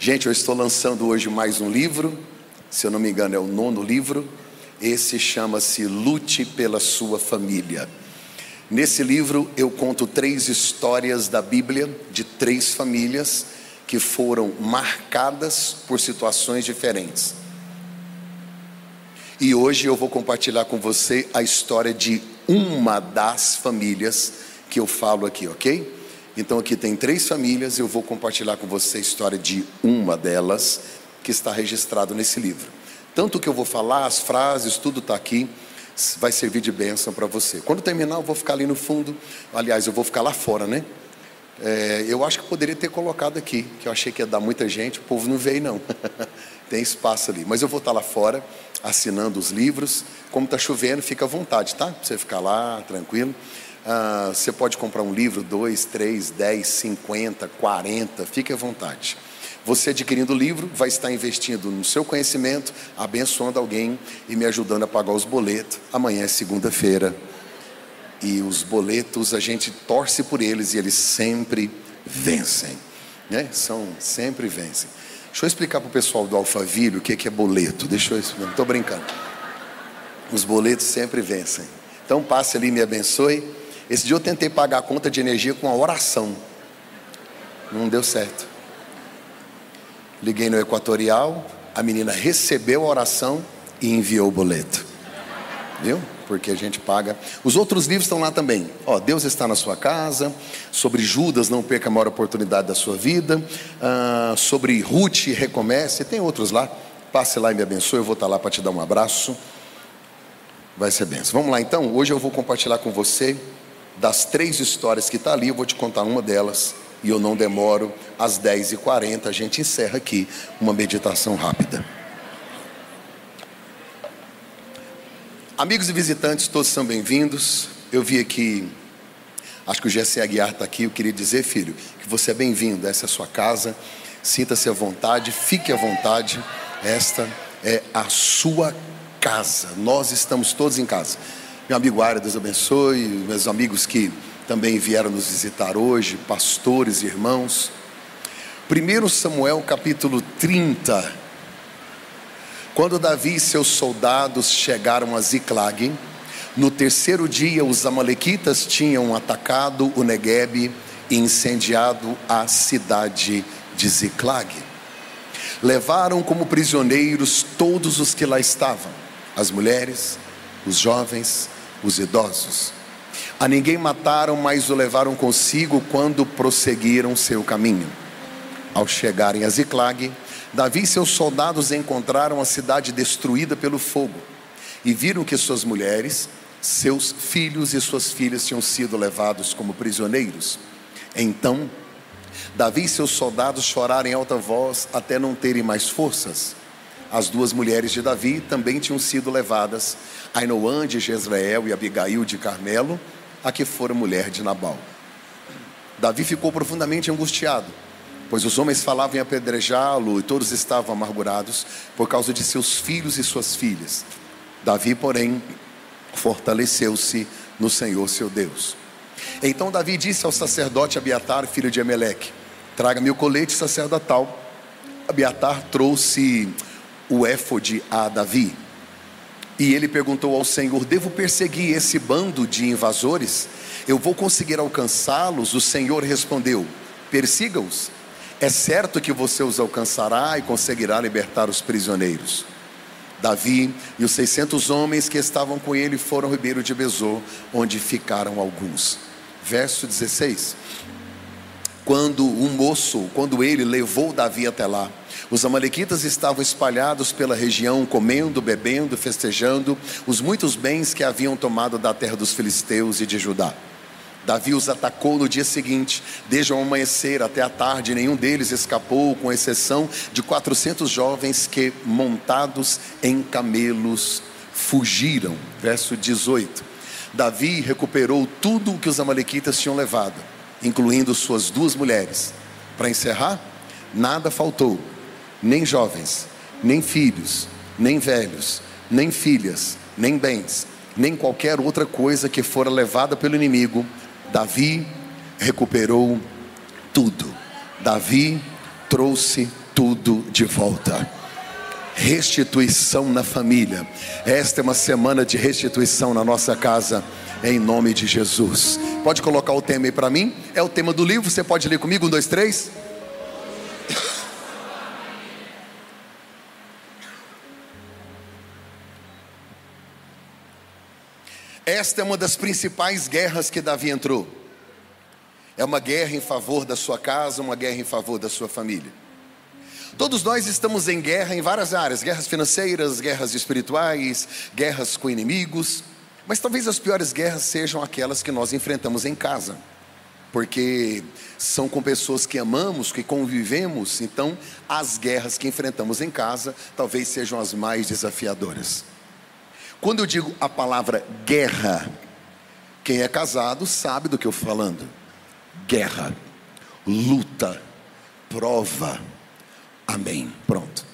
Gente, eu estou lançando hoje mais um livro, se eu não me engano é o nono livro. Esse chama-se Lute pela Sua Família. Nesse livro eu conto três histórias da Bíblia de três famílias que foram marcadas por situações diferentes. E hoje eu vou compartilhar com você a história de uma das famílias que eu falo aqui, ok? Então aqui tem três famílias, eu vou compartilhar com você a história de uma delas que está registrado nesse livro. Tanto que eu vou falar, as frases, tudo está aqui, vai servir de bênção para você. Quando terminar, eu vou ficar ali no fundo. Aliás, eu vou ficar lá fora, né? É, eu acho que poderia ter colocado aqui, que eu achei que ia dar muita gente, o povo não veio não. tem espaço ali. Mas eu vou estar lá fora assinando os livros. Como está chovendo, fica à vontade, tá? Pra você ficar lá, tranquilo. Ah, você pode comprar um livro, dois, três, dez, cinquenta, quarenta, fique à vontade. Você adquirindo o livro, vai estar investindo no seu conhecimento, abençoando alguém e me ajudando a pagar os boletos. Amanhã é segunda-feira. E os boletos, a gente torce por eles e eles sempre vencem. Né? São, sempre vencem. Deixa eu explicar para o pessoal do Alphaville o que é boleto. Deixa eu explicar, estou brincando. Os boletos sempre vencem. Então passe ali e me abençoe. Esse dia eu tentei pagar a conta de energia com a oração. Não deu certo. Liguei no Equatorial, a menina recebeu a oração e enviou o boleto. Viu? porque a gente paga. Os outros livros estão lá também. Ó, Deus está na sua casa, sobre Judas, não perca a maior oportunidade da sua vida, ah, sobre Ruth, recomece, tem outros lá. Passe lá e me abençoe, eu vou estar lá para te dar um abraço. Vai ser benção. Vamos lá então, hoje eu vou compartilhar com você das três histórias que está ali, eu vou te contar uma delas e eu não demoro, às 10h40 a gente encerra aqui uma meditação rápida. Amigos e visitantes, todos são bem-vindos. Eu vi aqui, acho que o Jesse Aguiar está aqui. Eu queria dizer, filho, que você é bem-vindo. Essa é a sua casa. Sinta-se à vontade, fique à vontade. Esta é a sua casa. Nós estamos todos em casa. Meu amigo Área, Deus abençoe. Meus amigos que também vieram nos visitar hoje, pastores e irmãos. 1 Samuel capítulo 30 quando Davi e seus soldados chegaram a Ziclag, no terceiro dia os amalequitas tinham atacado o Negueb e incendiado a cidade de Ziclag. Levaram como prisioneiros todos os que lá estavam, as mulheres, os jovens, os idosos. A ninguém mataram, mas o levaram consigo quando prosseguiram seu caminho. Ao chegarem a Ziclag, Davi e seus soldados encontraram a cidade destruída pelo fogo e viram que suas mulheres, seus filhos e suas filhas tinham sido levados como prisioneiros. Então, Davi e seus soldados choraram em alta voz até não terem mais forças. As duas mulheres de Davi também tinham sido levadas, Ainoã de Jezreel e Abigail de Carmelo, a que fora mulher de Nabal. Davi ficou profundamente angustiado pois os homens falavam em apedrejá-lo e todos estavam amargurados por causa de seus filhos e suas filhas. Davi, porém, fortaleceu-se no Senhor seu Deus. Então Davi disse ao sacerdote Abiatar, filho de Emeleque: Traga-me o colete sacerdotal. Abiatar trouxe o éfode a Davi. E ele perguntou ao Senhor: Devo perseguir esse bando de invasores? Eu vou conseguir alcançá-los? O Senhor respondeu: Persiga-os é certo que você os alcançará e conseguirá libertar os prisioneiros. Davi e os 600 homens que estavam com ele foram ao ribeiro de Besor, onde ficaram alguns. Verso 16. Quando um moço, quando ele levou Davi até lá, os amalequitas estavam espalhados pela região, comendo, bebendo, festejando os muitos bens que haviam tomado da terra dos filisteus e de Judá. Davi os atacou no dia seguinte, desde o amanhecer até a tarde, nenhum deles escapou, com exceção de 400 jovens que, montados em camelos, fugiram. Verso 18. Davi recuperou tudo o que os amalequitas tinham levado, incluindo suas duas mulheres. Para encerrar, nada faltou, nem jovens, nem filhos, nem velhos, nem filhas, nem bens, nem qualquer outra coisa que fora levada pelo inimigo Davi recuperou tudo. Davi trouxe tudo de volta. Restituição na família. Esta é uma semana de restituição na nossa casa, em nome de Jesus. Pode colocar o tema aí para mim? É o tema do livro, você pode ler comigo? Um, dois, três. Esta é uma das principais guerras que Davi entrou. É uma guerra em favor da sua casa, uma guerra em favor da sua família. Todos nós estamos em guerra em várias áreas: guerras financeiras, guerras espirituais, guerras com inimigos. Mas talvez as piores guerras sejam aquelas que nós enfrentamos em casa, porque são com pessoas que amamos, que convivemos. Então, as guerras que enfrentamos em casa talvez sejam as mais desafiadoras. Quando eu digo a palavra guerra, quem é casado sabe do que eu estou falando. Guerra, luta, prova. Amém. Pronto.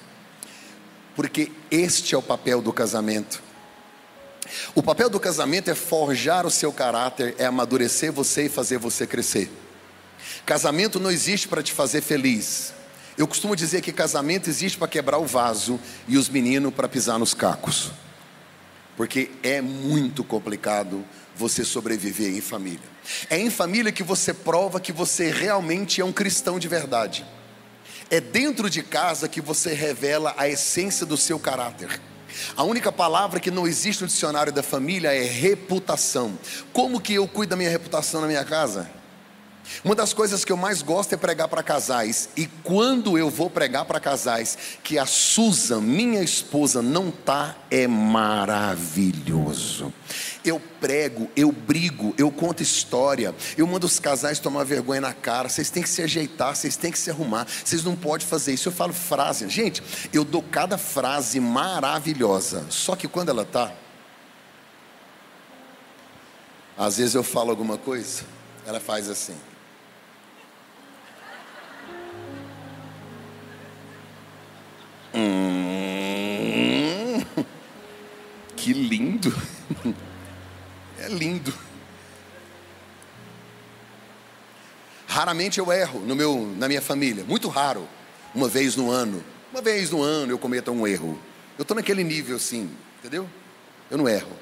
Porque este é o papel do casamento. O papel do casamento é forjar o seu caráter, é amadurecer você e fazer você crescer. Casamento não existe para te fazer feliz. Eu costumo dizer que casamento existe para quebrar o vaso e os meninos para pisar nos cacos porque é muito complicado você sobreviver em família. É em família que você prova que você realmente é um cristão de verdade. É dentro de casa que você revela a essência do seu caráter. A única palavra que não existe no dicionário da família é reputação. Como que eu cuido da minha reputação na minha casa? Uma das coisas que eu mais gosto é pregar para casais. E quando eu vou pregar para casais, que a Susan, minha esposa, não tá, é maravilhoso. Eu prego, eu brigo, eu conto história, eu mando os casais tomar vergonha na cara. Vocês têm que se ajeitar, vocês têm que se arrumar, vocês não podem fazer isso. Eu falo frase, gente, eu dou cada frase maravilhosa. Só que quando ela tá, às vezes eu falo alguma coisa, ela faz assim. Hum, que lindo. É lindo. Raramente eu erro no meu, na minha família, muito raro. Uma vez no ano, uma vez no ano eu cometo um erro. Eu estou naquele nível assim, entendeu? Eu não erro.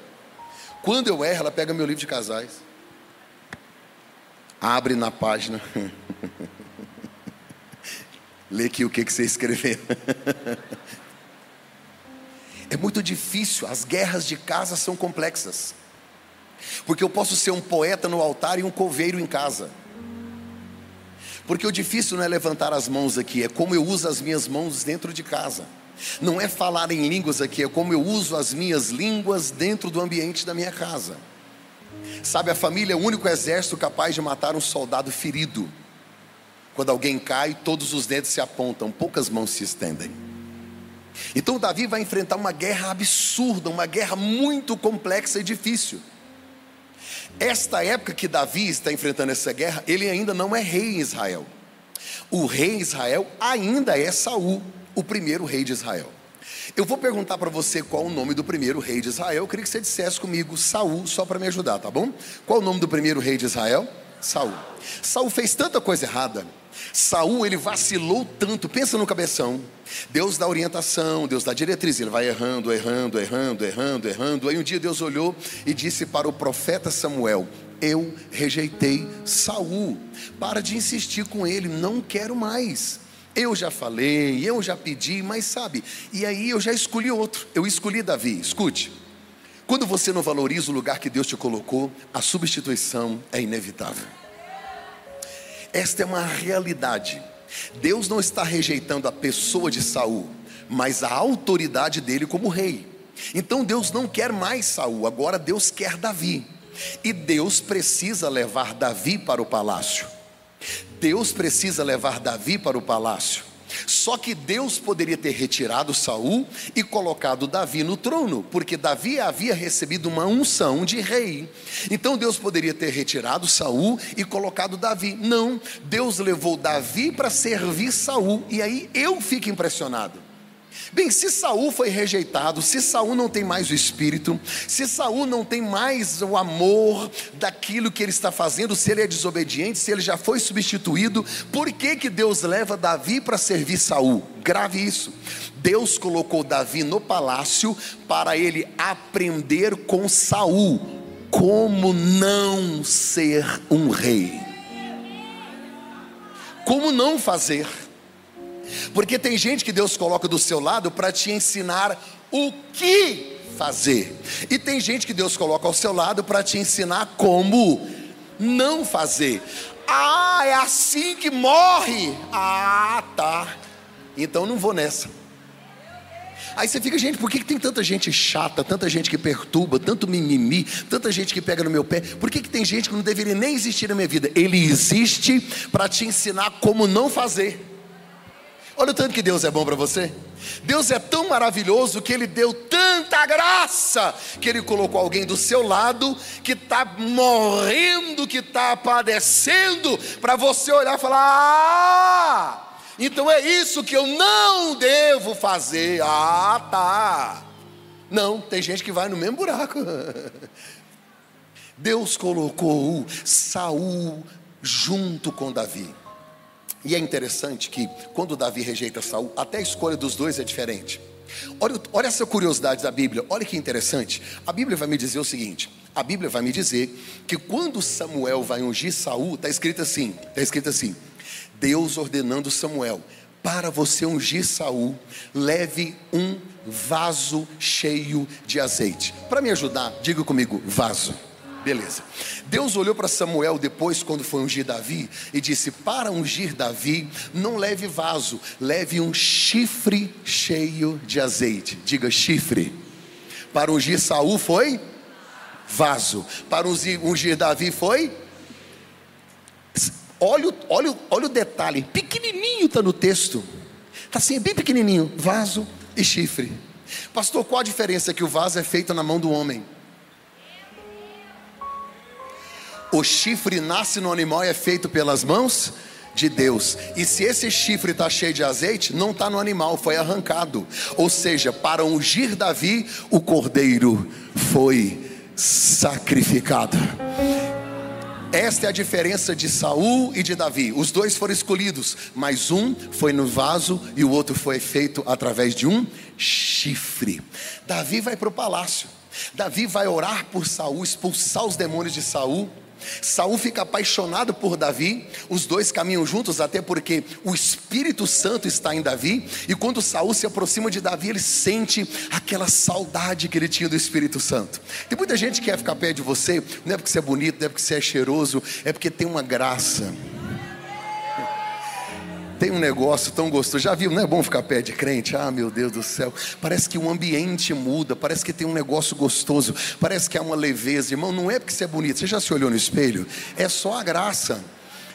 Quando eu erro, ela pega meu livro de casais, abre na página. Lê aqui o que, que você escreveu. é muito difícil, as guerras de casa são complexas. Porque eu posso ser um poeta no altar e um coveiro em casa. Porque o difícil não é levantar as mãos aqui, é como eu uso as minhas mãos dentro de casa. Não é falar em línguas aqui, é como eu uso as minhas línguas dentro do ambiente da minha casa. Sabe, a família é o único exército capaz de matar um soldado ferido. Quando alguém cai, todos os dedos se apontam, poucas mãos se estendem. Então Davi vai enfrentar uma guerra absurda, uma guerra muito complexa e difícil. Esta época que Davi está enfrentando essa guerra, ele ainda não é rei em Israel. O rei em Israel ainda é Saul, o primeiro rei de Israel. Eu vou perguntar para você qual o nome do primeiro rei de Israel. Eu queria que você dissesse comigo Saul, só para me ajudar, tá bom? Qual o nome do primeiro rei de Israel? Saul. Saul fez tanta coisa errada Saul ele vacilou tanto, pensa no cabeção. Deus dá orientação, Deus dá diretriz, ele vai errando, errando, errando, errando, errando. Aí um dia Deus olhou e disse para o profeta Samuel: Eu rejeitei Saul. Para de insistir com ele, não quero mais. Eu já falei, eu já pedi, mas sabe, e aí eu já escolhi outro. Eu escolhi Davi. Escute. Quando você não valoriza o lugar que Deus te colocou, a substituição é inevitável. Esta é uma realidade. Deus não está rejeitando a pessoa de Saul, mas a autoridade dele como rei. Então Deus não quer mais Saul, agora Deus quer Davi. E Deus precisa levar Davi para o palácio. Deus precisa levar Davi para o palácio. Só que Deus poderia ter retirado Saul e colocado Davi no trono, porque Davi havia recebido uma unção de rei. Então Deus poderia ter retirado Saul e colocado Davi. Não, Deus levou Davi para servir Saul. E aí eu fico impressionado. Bem, se Saul foi rejeitado, se Saul não tem mais o espírito, se Saul não tem mais o amor daquilo que ele está fazendo, se ele é desobediente, se ele já foi substituído, por que que Deus leva Davi para servir Saul? Grave isso. Deus colocou Davi no palácio para ele aprender com Saul como não ser um rei. Como não fazer? Porque tem gente que Deus coloca do seu lado para te ensinar o que fazer. E tem gente que Deus coloca ao seu lado para te ensinar como não fazer. Ah, é assim que morre. Ah, tá. Então não vou nessa. Aí você fica, gente, por que, que tem tanta gente chata, tanta gente que perturba, tanto mimimi, tanta gente que pega no meu pé? Por que, que tem gente que não deveria nem existir na minha vida? Ele existe para te ensinar como não fazer. Olha o tanto que Deus é bom para você. Deus é tão maravilhoso que Ele deu tanta graça que Ele colocou alguém do seu lado que está morrendo, que está padecendo, para você olhar e falar: Ah, então é isso que eu não devo fazer. Ah, tá. Não, tem gente que vai no mesmo buraco. Deus colocou Saul junto com Davi. E é interessante que quando Davi rejeita Saul, até a escolha dos dois é diferente. Olha, olha essa curiosidade da Bíblia, olha que interessante. A Bíblia vai me dizer o seguinte: a Bíblia vai me dizer que quando Samuel vai ungir Saul, está escrito assim: está escrito assim, Deus ordenando Samuel, para você ungir Saul, leve um vaso cheio de azeite. Para me ajudar, diga comigo, vaso. Beleza. Deus olhou para Samuel depois, quando foi ungir Davi, e disse: Para ungir Davi, não leve vaso, leve um chifre cheio de azeite. Diga chifre. Para ungir Saul foi vaso. Para ungir, Davi foi. Olha, olha, olha o detalhe, pequenininho está no texto. Está assim, bem pequenininho: vaso e chifre. Pastor, qual a diferença? Que o vaso é feito na mão do homem. O chifre nasce no animal e é feito pelas mãos de Deus. E se esse chifre está cheio de azeite, não está no animal, foi arrancado. Ou seja, para ungir Davi, o cordeiro foi sacrificado. Esta é a diferença de Saul e de Davi. Os dois foram escolhidos, mas um foi no vaso e o outro foi feito através de um chifre. Davi vai para o palácio. Davi vai orar por Saul, expulsar os demônios de Saul. Saul fica apaixonado por Davi, os dois caminham juntos, até porque o Espírito Santo está em Davi, e quando Saul se aproxima de Davi, ele sente aquela saudade que ele tinha do Espírito Santo. Tem muita gente que quer ficar perto de você, não é porque você é bonito, não é porque você é cheiroso, é porque tem uma graça tem um negócio tão gostoso. Já viu, não é bom ficar perto de crente? Ah, meu Deus do céu. Parece que o ambiente muda, parece que tem um negócio gostoso, parece que há uma leveza. Irmão, não é porque você é bonito. Você já se olhou no espelho? É só a graça.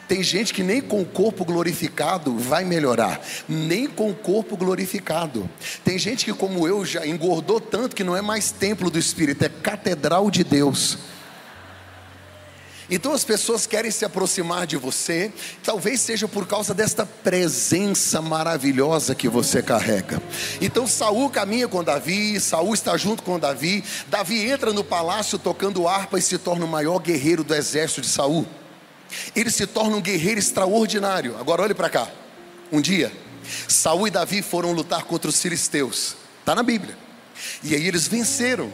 Tem gente que nem com o corpo glorificado vai melhorar, nem com o corpo glorificado. Tem gente que, como eu, já engordou tanto que não é mais templo do Espírito, é catedral de Deus. Então as pessoas querem se aproximar de você, talvez seja por causa desta presença maravilhosa que você carrega. Então Saul caminha com Davi, Saul está junto com Davi, Davi entra no palácio tocando harpa e se torna o maior guerreiro do exército de Saul. Ele se torna um guerreiro extraordinário. Agora olhe para cá. Um dia, Saul e Davi foram lutar contra os filisteus. Está na Bíblia. E aí eles venceram.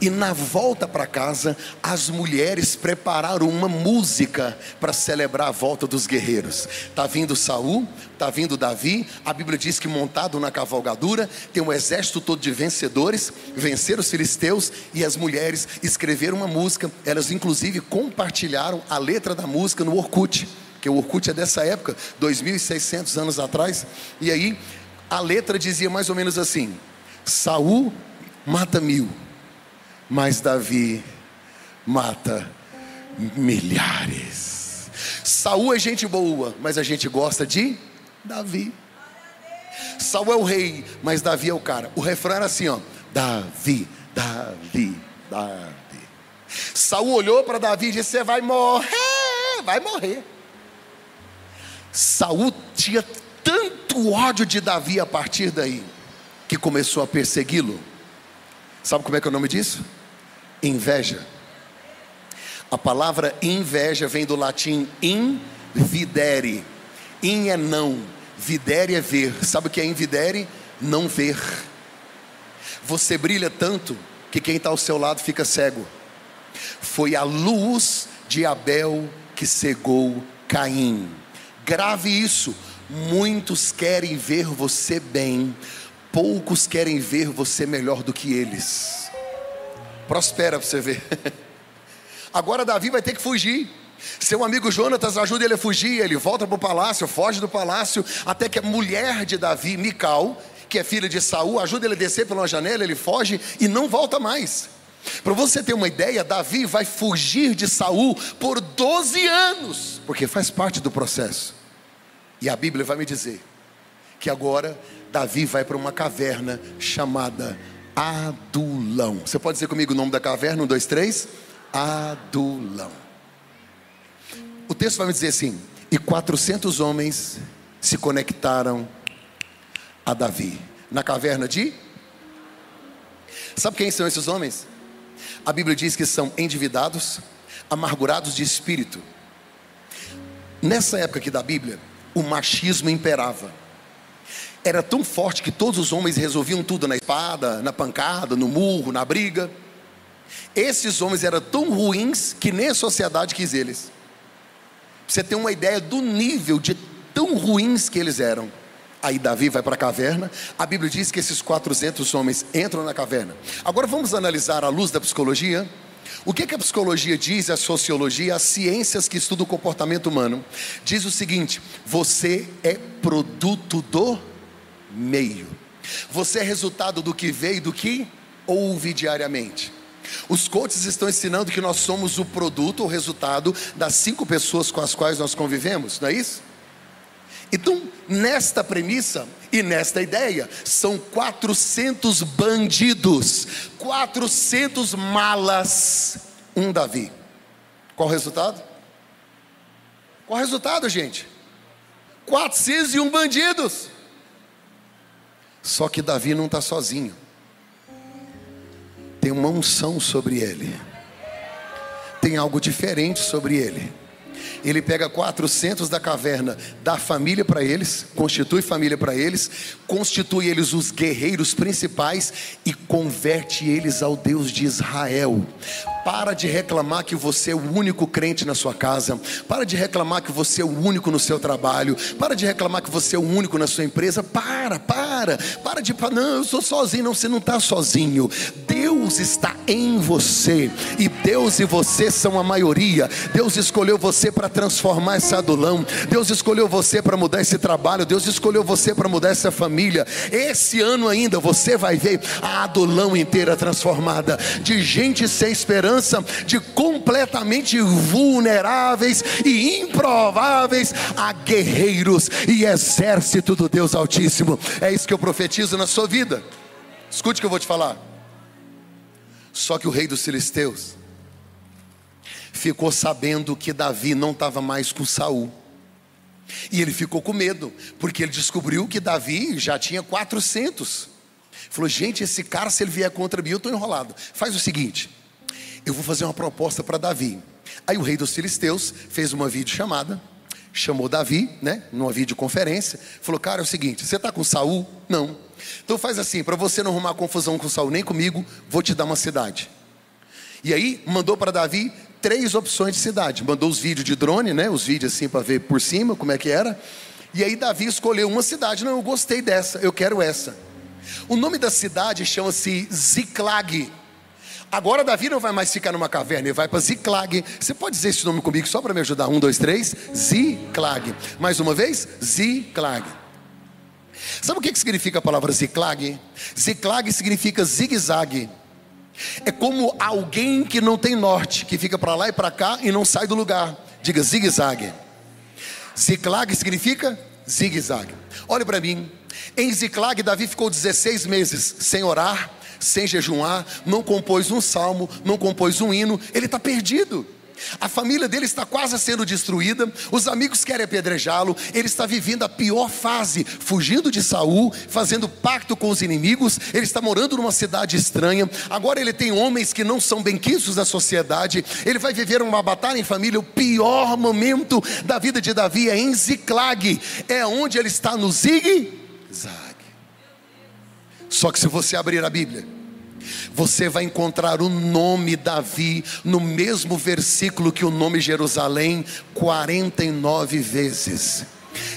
E na volta para casa, as mulheres prepararam uma música para celebrar a volta dos guerreiros. Tá vindo Saul, tá vindo Davi. A Bíblia diz que montado na cavalgadura tem um exército todo de vencedores, venceram os filisteus e as mulheres escreveram uma música. Elas inclusive compartilharam a letra da música no Orkut, que o Orkut é dessa época, 2600 anos atrás. E aí a letra dizia mais ou menos assim: Saul mata mil mas Davi mata milhares. Saul é gente boa, mas a gente gosta de Davi. Saul é o rei, mas Davi é o cara. O refrão era assim, ó: Davi, Davi, Davi. Saul olhou para Davi e disse: Você vai morrer, vai morrer. Saul tinha tanto ódio de Davi a partir daí que começou a persegui-lo. Sabe como é que é o nome disso? Inveja. A palavra inveja vem do latim invidere. In é não, videre é ver. Sabe o que é invidere? Não ver. Você brilha tanto que quem está ao seu lado fica cego. Foi a luz de Abel que cegou Caim. Grave isso. Muitos querem ver você bem, poucos querem ver você melhor do que eles. Prospera para você ver. Agora Davi vai ter que fugir. Seu amigo Jonatas ajuda ele a fugir, ele volta para o palácio, foge do palácio, até que a mulher de Davi, Mical, que é filha de Saul, ajuda ele a descer pela janela, ele foge e não volta mais. Para você ter uma ideia, Davi vai fugir de Saul por 12 anos, porque faz parte do processo. E a Bíblia vai me dizer que agora Davi vai para uma caverna chamada Adulão. Você pode dizer comigo o nome da caverna? Um, dois, três. Adulão. O texto vai me dizer assim: e 400 homens se conectaram a Davi na caverna de. Sabe quem são esses homens? A Bíblia diz que são endividados, amargurados de espírito. Nessa época aqui da Bíblia, o machismo imperava. Era tão forte que todos os homens resolviam tudo na espada, na pancada, no murro, na briga. Esses homens eram tão ruins que nem a sociedade quis eles. Você tem uma ideia do nível de tão ruins que eles eram. Aí Davi vai para a caverna. A Bíblia diz que esses 400 homens entram na caverna. Agora vamos analisar à luz da psicologia. O que, que a psicologia diz, a sociologia, as ciências que estudam o comportamento humano? Diz o seguinte: você é produto do meio. Você é resultado do que vê e do que ouve diariamente. Os coaches estão ensinando que nós somos o produto, o resultado das cinco pessoas com as quais nós convivemos, não é isso? Então, nesta premissa e nesta ideia, são 400 bandidos, 400 malas, um Davi. Qual o resultado? Qual o resultado, gente? 401 bandidos. Só que Davi não está sozinho. Tem uma unção sobre ele. Tem algo diferente sobre ele ele pega 400 da caverna, dá família para eles, constitui família para eles, constitui eles os guerreiros principais e converte eles ao Deus de Israel. Para de reclamar que você é o único crente na sua casa. Para de reclamar que você é o único no seu trabalho. Para de reclamar que você é o único na sua empresa. Para, para. Para de falar, não, eu sou sozinho. Não, você não está sozinho. Deus está em você. E Deus e você são a maioria. Deus escolheu você para transformar esse adulão. Deus escolheu você para mudar esse trabalho. Deus escolheu você para mudar essa família. Esse ano ainda você vai ver a adulão inteira transformada. De gente sem esperança de completamente vulneráveis e improváveis a guerreiros e exército do Deus Altíssimo. É isso que eu profetizo na sua vida. Escute o que eu vou te falar. Só que o rei dos filisteus ficou sabendo que Davi não estava mais com Saul. E ele ficou com medo, porque ele descobriu que Davi já tinha 400. Falou: gente, esse cara, se ele vier contra mim, eu estou enrolado. Faz o seguinte: eu vou fazer uma proposta para Davi. Aí o rei dos filisteus fez uma videochamada, chamou Davi, né, numa videoconferência, falou: "Cara, é o seguinte, você está com Saul? Não. Então faz assim, para você não arrumar confusão com Saul nem comigo, vou te dar uma cidade." E aí mandou para Davi três opções de cidade. Mandou os vídeos de drone, né, os vídeos assim para ver por cima como é que era. E aí Davi escolheu uma cidade. Não, eu gostei dessa, eu quero essa. O nome da cidade chama-se Ziklag. Agora Davi não vai mais ficar numa caverna, ele vai para Ziklag. Você pode dizer esse nome comigo só para me ajudar? Um, dois, três. Ziklag. Mais uma vez? Ziklag. Sabe o que significa a palavra Ziklag? Ziklag significa zigue-zague. É como alguém que não tem norte, que fica para lá e para cá e não sai do lugar. Diga zigue-zague. Ziklag significa zigue-zague. Olhe para mim. Em Ziklag, Davi ficou 16 meses sem orar, sem jejuar, não compôs um salmo, não compôs um hino, ele está perdido. A família dele está quase sendo destruída, os amigos querem apedrejá-lo, ele está vivendo a pior fase, fugindo de Saul, fazendo pacto com os inimigos, ele está morando numa cidade estranha. Agora ele tem homens que não são benquistos da sociedade, ele vai viver uma batalha em família. O pior momento da vida de Davi é em Ziclag, é onde ele está no Zig-Zag. Só que se você abrir a Bíblia, você vai encontrar o nome Davi no mesmo versículo que o nome Jerusalém 49 vezes.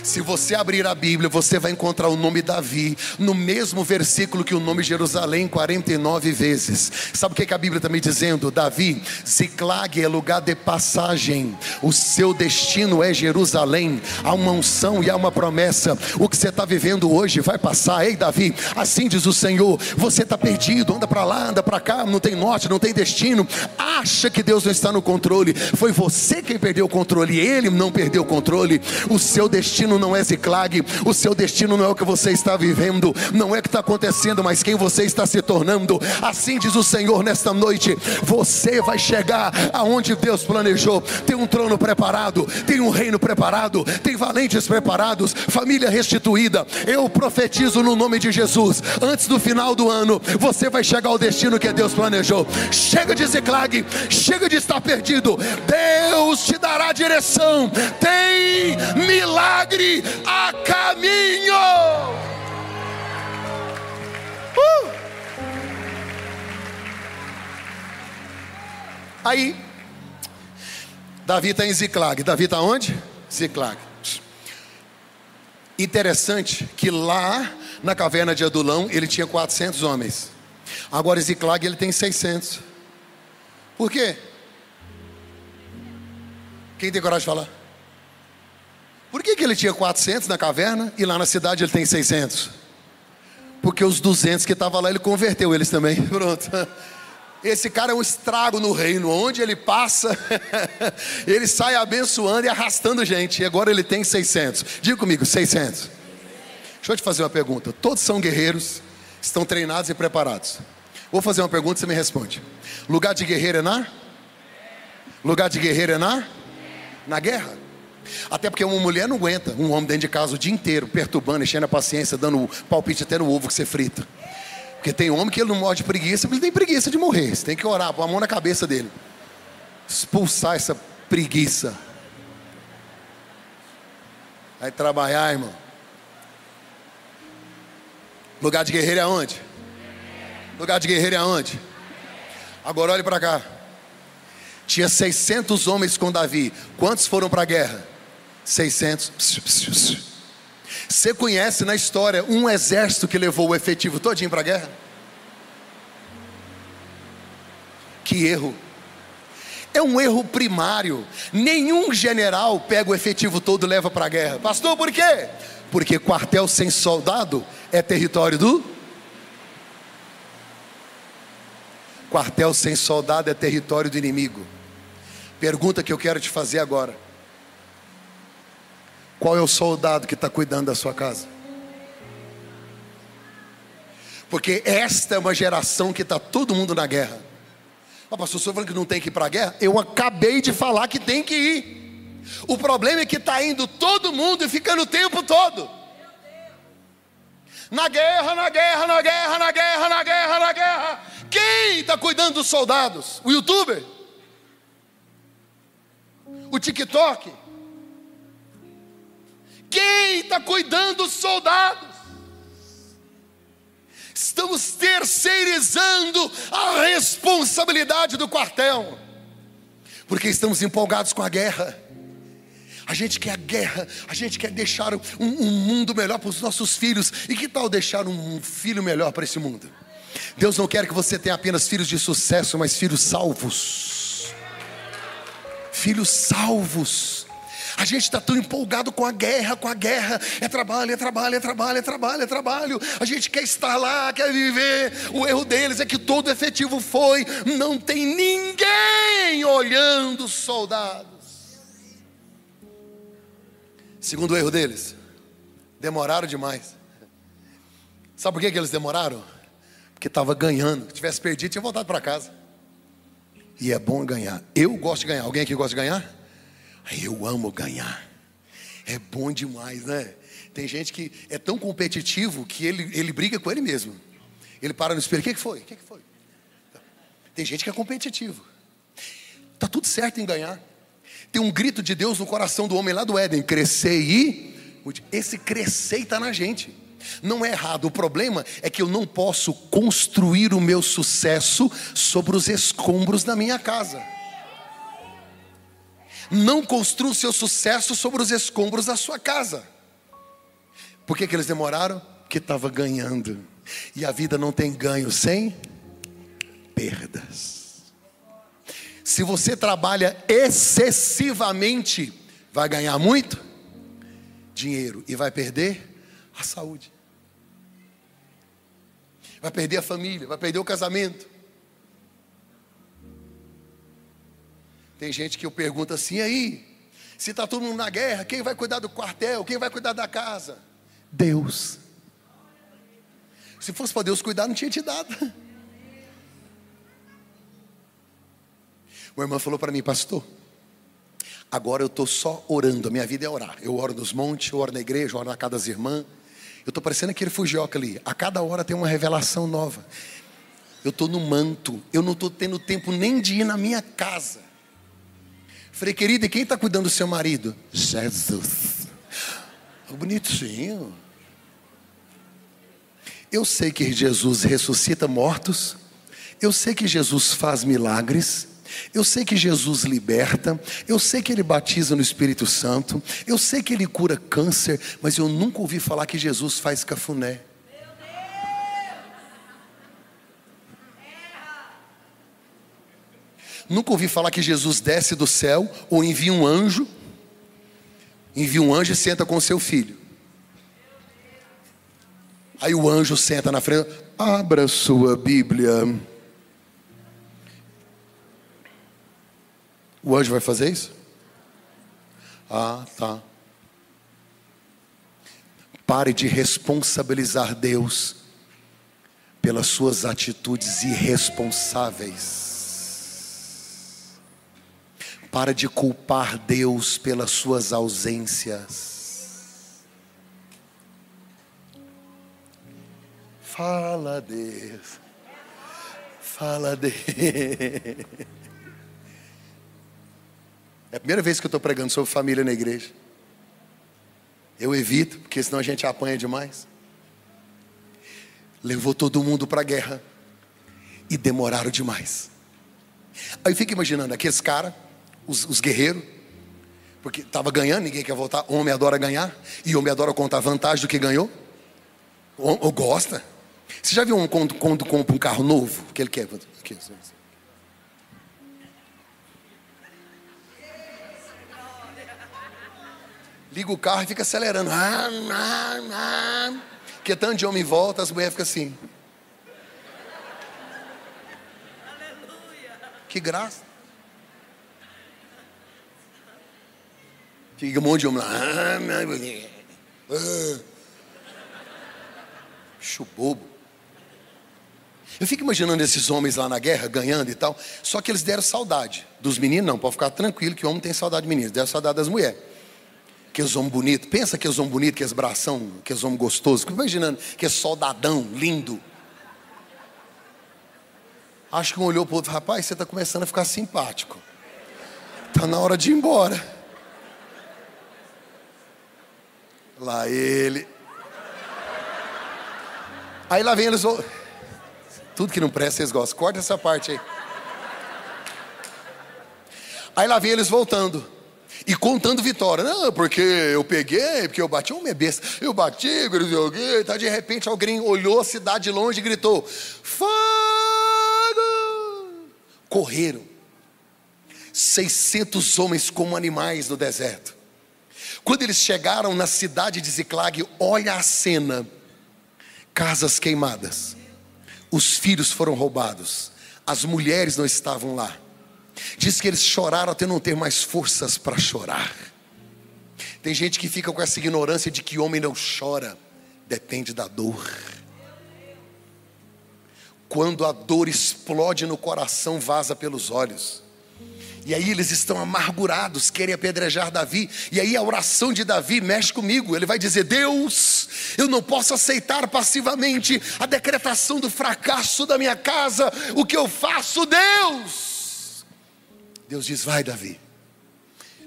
Se você abrir a Bíblia, você vai encontrar o nome Davi no mesmo versículo que o nome Jerusalém 49 vezes. Sabe o que, a Bíblia está me dizendo? Davi, Ziclag é lugar de passagem, o seu destino é Jerusalém. Há uma unção e há uma promessa. O que você está vivendo hoje vai passar. Ei, Davi, assim diz o Senhor: você está perdido, anda para lá, anda para cá, não tem norte, não tem destino. Acha que Deus não está no controle. Foi você quem perdeu o controle, ele não perdeu o controle. O seu destino destino não é Ziclag, o seu destino não é o que você está vivendo, não é o que está acontecendo, mas quem você está se tornando. Assim diz o Senhor nesta noite: você vai chegar aonde Deus planejou. Tem um trono preparado, tem um reino preparado, tem valentes preparados, família restituída. Eu profetizo no nome de Jesus: antes do final do ano, você vai chegar ao destino que Deus planejou. Chega de Ziclag, chega de estar perdido. Deus te dará direção. Tem milagre milagre a caminho. Uh! Aí, Davi está em Ziclag. Davi está onde? Ziclag. Interessante que lá na caverna de Adulão ele tinha 400 homens. Agora Ziclag ele tem 600. Por quê? Quem tem coragem de falar? Por que, que ele tinha 400 na caverna e lá na cidade ele tem 600? Porque os 200 que estavam lá ele converteu eles também. Pronto. Esse cara é um estrago no reino. Onde ele passa, ele sai abençoando e arrastando gente. E agora ele tem 600. Diga comigo, 600. Deixa eu te fazer uma pergunta. Todos são guerreiros, estão treinados e preparados. Vou fazer uma pergunta e você me responde. Lugar de guerreiro é na? Lugar de guerreiro é na? Na guerra. Até porque uma mulher não aguenta um homem dentro de casa o dia inteiro, perturbando, enchendo a paciência, dando palpite até no ovo que você frita. Porque tem homem que ele não morre de preguiça, porque ele tem preguiça de morrer. Você tem que orar, pôr a mão na cabeça dele. Expulsar essa preguiça. Vai trabalhar, irmão. Lugar de guerreiro é aonde? Lugar de guerreiro é aonde? Agora olhe para cá. Tinha 600 homens com Davi. Quantos foram para a guerra? 600. Você conhece na história um exército que levou o efetivo todinho para a guerra? Que erro. É um erro primário. Nenhum general pega o efetivo todo e leva para a guerra. Pastor, por quê? Porque quartel sem soldado é território do. Quartel sem soldado é território do inimigo. Pergunta que eu quero te fazer agora. Qual é o soldado que está cuidando da sua casa? Porque esta é uma geração que está todo mundo na guerra. Ah, pastor, você falando que não tem que ir para a guerra? Eu acabei de falar que tem que ir. O problema é que está indo todo mundo e ficando o tempo todo. Na guerra, na guerra, na guerra, na guerra, na guerra, na guerra. Quem está cuidando dos soldados? O youtuber? O TikTok? Quem está cuidando dos soldados? Estamos terceirizando a responsabilidade do quartel, porque estamos empolgados com a guerra. A gente quer a guerra, a gente quer deixar um, um mundo melhor para os nossos filhos. E que tal deixar um filho melhor para esse mundo? Deus não quer que você tenha apenas filhos de sucesso, mas filhos salvos. Filhos salvos. A gente está tão empolgado com a guerra, com a guerra. É trabalho, é trabalho, é trabalho, é trabalho, é trabalho. A gente quer estar lá, quer viver. O erro deles é que todo efetivo foi. Não tem ninguém olhando os soldados. Segundo o erro deles, demoraram demais. Sabe por que, que eles demoraram? Porque estava ganhando. Se tivesse perdido, tinha voltado para casa. E é bom ganhar. Eu gosto de ganhar. Alguém aqui gosta de ganhar? Eu amo ganhar. É bom demais, né? Tem gente que é tão competitivo que ele, ele briga com ele mesmo. Ele para no espelho. O que, que foi? O que, que foi? Tem gente que é competitivo. Tá tudo certo em ganhar. Tem um grito de Deus no coração do homem lá do Éden: crescer e. Esse crescer está na gente. Não é errado. O problema é que eu não posso construir o meu sucesso sobre os escombros da minha casa. Não construa o seu sucesso sobre os escombros da sua casa. Por que, que eles demoraram? Porque estava ganhando. E a vida não tem ganho sem perdas. Se você trabalha excessivamente, vai ganhar muito dinheiro e vai perder a saúde. Vai perder a família, vai perder o casamento. Tem gente que eu pergunto assim, aí, se está todo mundo na guerra, quem vai cuidar do quartel? Quem vai cuidar da casa? Deus. Se fosse para Deus cuidar, não tinha te dado. Uma irmã falou para mim, pastor, agora eu estou só orando, a minha vida é orar. Eu oro nos montes, eu oro na igreja, eu oro na casa das irmãs. Eu estou parecendo aquele fugioca ali. A cada hora tem uma revelação nova. Eu estou no manto, eu não estou tendo tempo nem de ir na minha casa. Falei, querida, e quem está cuidando do seu marido? Jesus. Bonitinho. Eu sei que Jesus ressuscita mortos. Eu sei que Jesus faz milagres. Eu sei que Jesus liberta, eu sei que Ele batiza no Espírito Santo, eu sei que Ele cura câncer, mas eu nunca ouvi falar que Jesus faz cafuné. Nunca ouvi falar que Jesus desce do céu ou envia um anjo, envia um anjo e senta com seu filho. Aí o anjo senta na frente, abra sua Bíblia. O anjo vai fazer isso? Ah, tá. Pare de responsabilizar Deus pelas suas atitudes irresponsáveis. Para de culpar Deus pelas suas ausências. Fala Deus. Fala Deus. É a primeira vez que eu estou pregando sobre família na igreja. Eu evito, porque senão a gente apanha demais. Levou todo mundo para a guerra e demoraram demais. Aí fica imaginando aqueles caras, os, os guerreiros, porque estava ganhando, ninguém quer voltar. Homem adora ganhar e homem adora contar vantagem do que ganhou. Ou, ou gosta. Você já viu um quando, quando compra um carro novo? Que ele quer. Aqui, liga o carro e fica acelerando. Ah, ah, ah. Que tanto de homem em volta, as mulheres ficam assim. Que graça. Fica um monte de homem lá. Ah, bobo. Eu fico imaginando esses homens lá na guerra, ganhando e tal. Só que eles deram saudade. Dos meninos, não, pode ficar tranquilo que o homem tem saudade de meninos. Deram saudade das mulheres que é homem bonito. Pensa que é homem bonito, que é bração, que é homem gostoso. Fico imaginando que é soldadão, lindo. Acho que um olhou para o outro, rapaz, você está começando a ficar simpático. Está na hora de ir embora. Lá ele. Aí lá vem eles. Tudo que não presta, vocês gostam. Corta essa parte aí. Aí lá vem eles voltando. E contando vitória. Não, porque eu peguei, porque eu bati. Uma é besta. Eu bati, joguei. Tá, de repente alguém olhou a cidade de longe e gritou: Fogo! Correram. 600 homens como animais no deserto. Quando eles chegaram na cidade de Ziclag, olha a cena: casas queimadas, os filhos foram roubados, as mulheres não estavam lá Diz que eles choraram até não ter mais forças para chorar. Tem gente que fica com essa ignorância de que homem não chora, depende da dor. quando a dor explode no coração, vaza pelos olhos. E aí eles estão amargurados, querem apedrejar Davi. E aí a oração de Davi mexe comigo. Ele vai dizer: Deus, eu não posso aceitar passivamente a decretação do fracasso da minha casa. O que eu faço, Deus? Deus diz: Vai, Davi.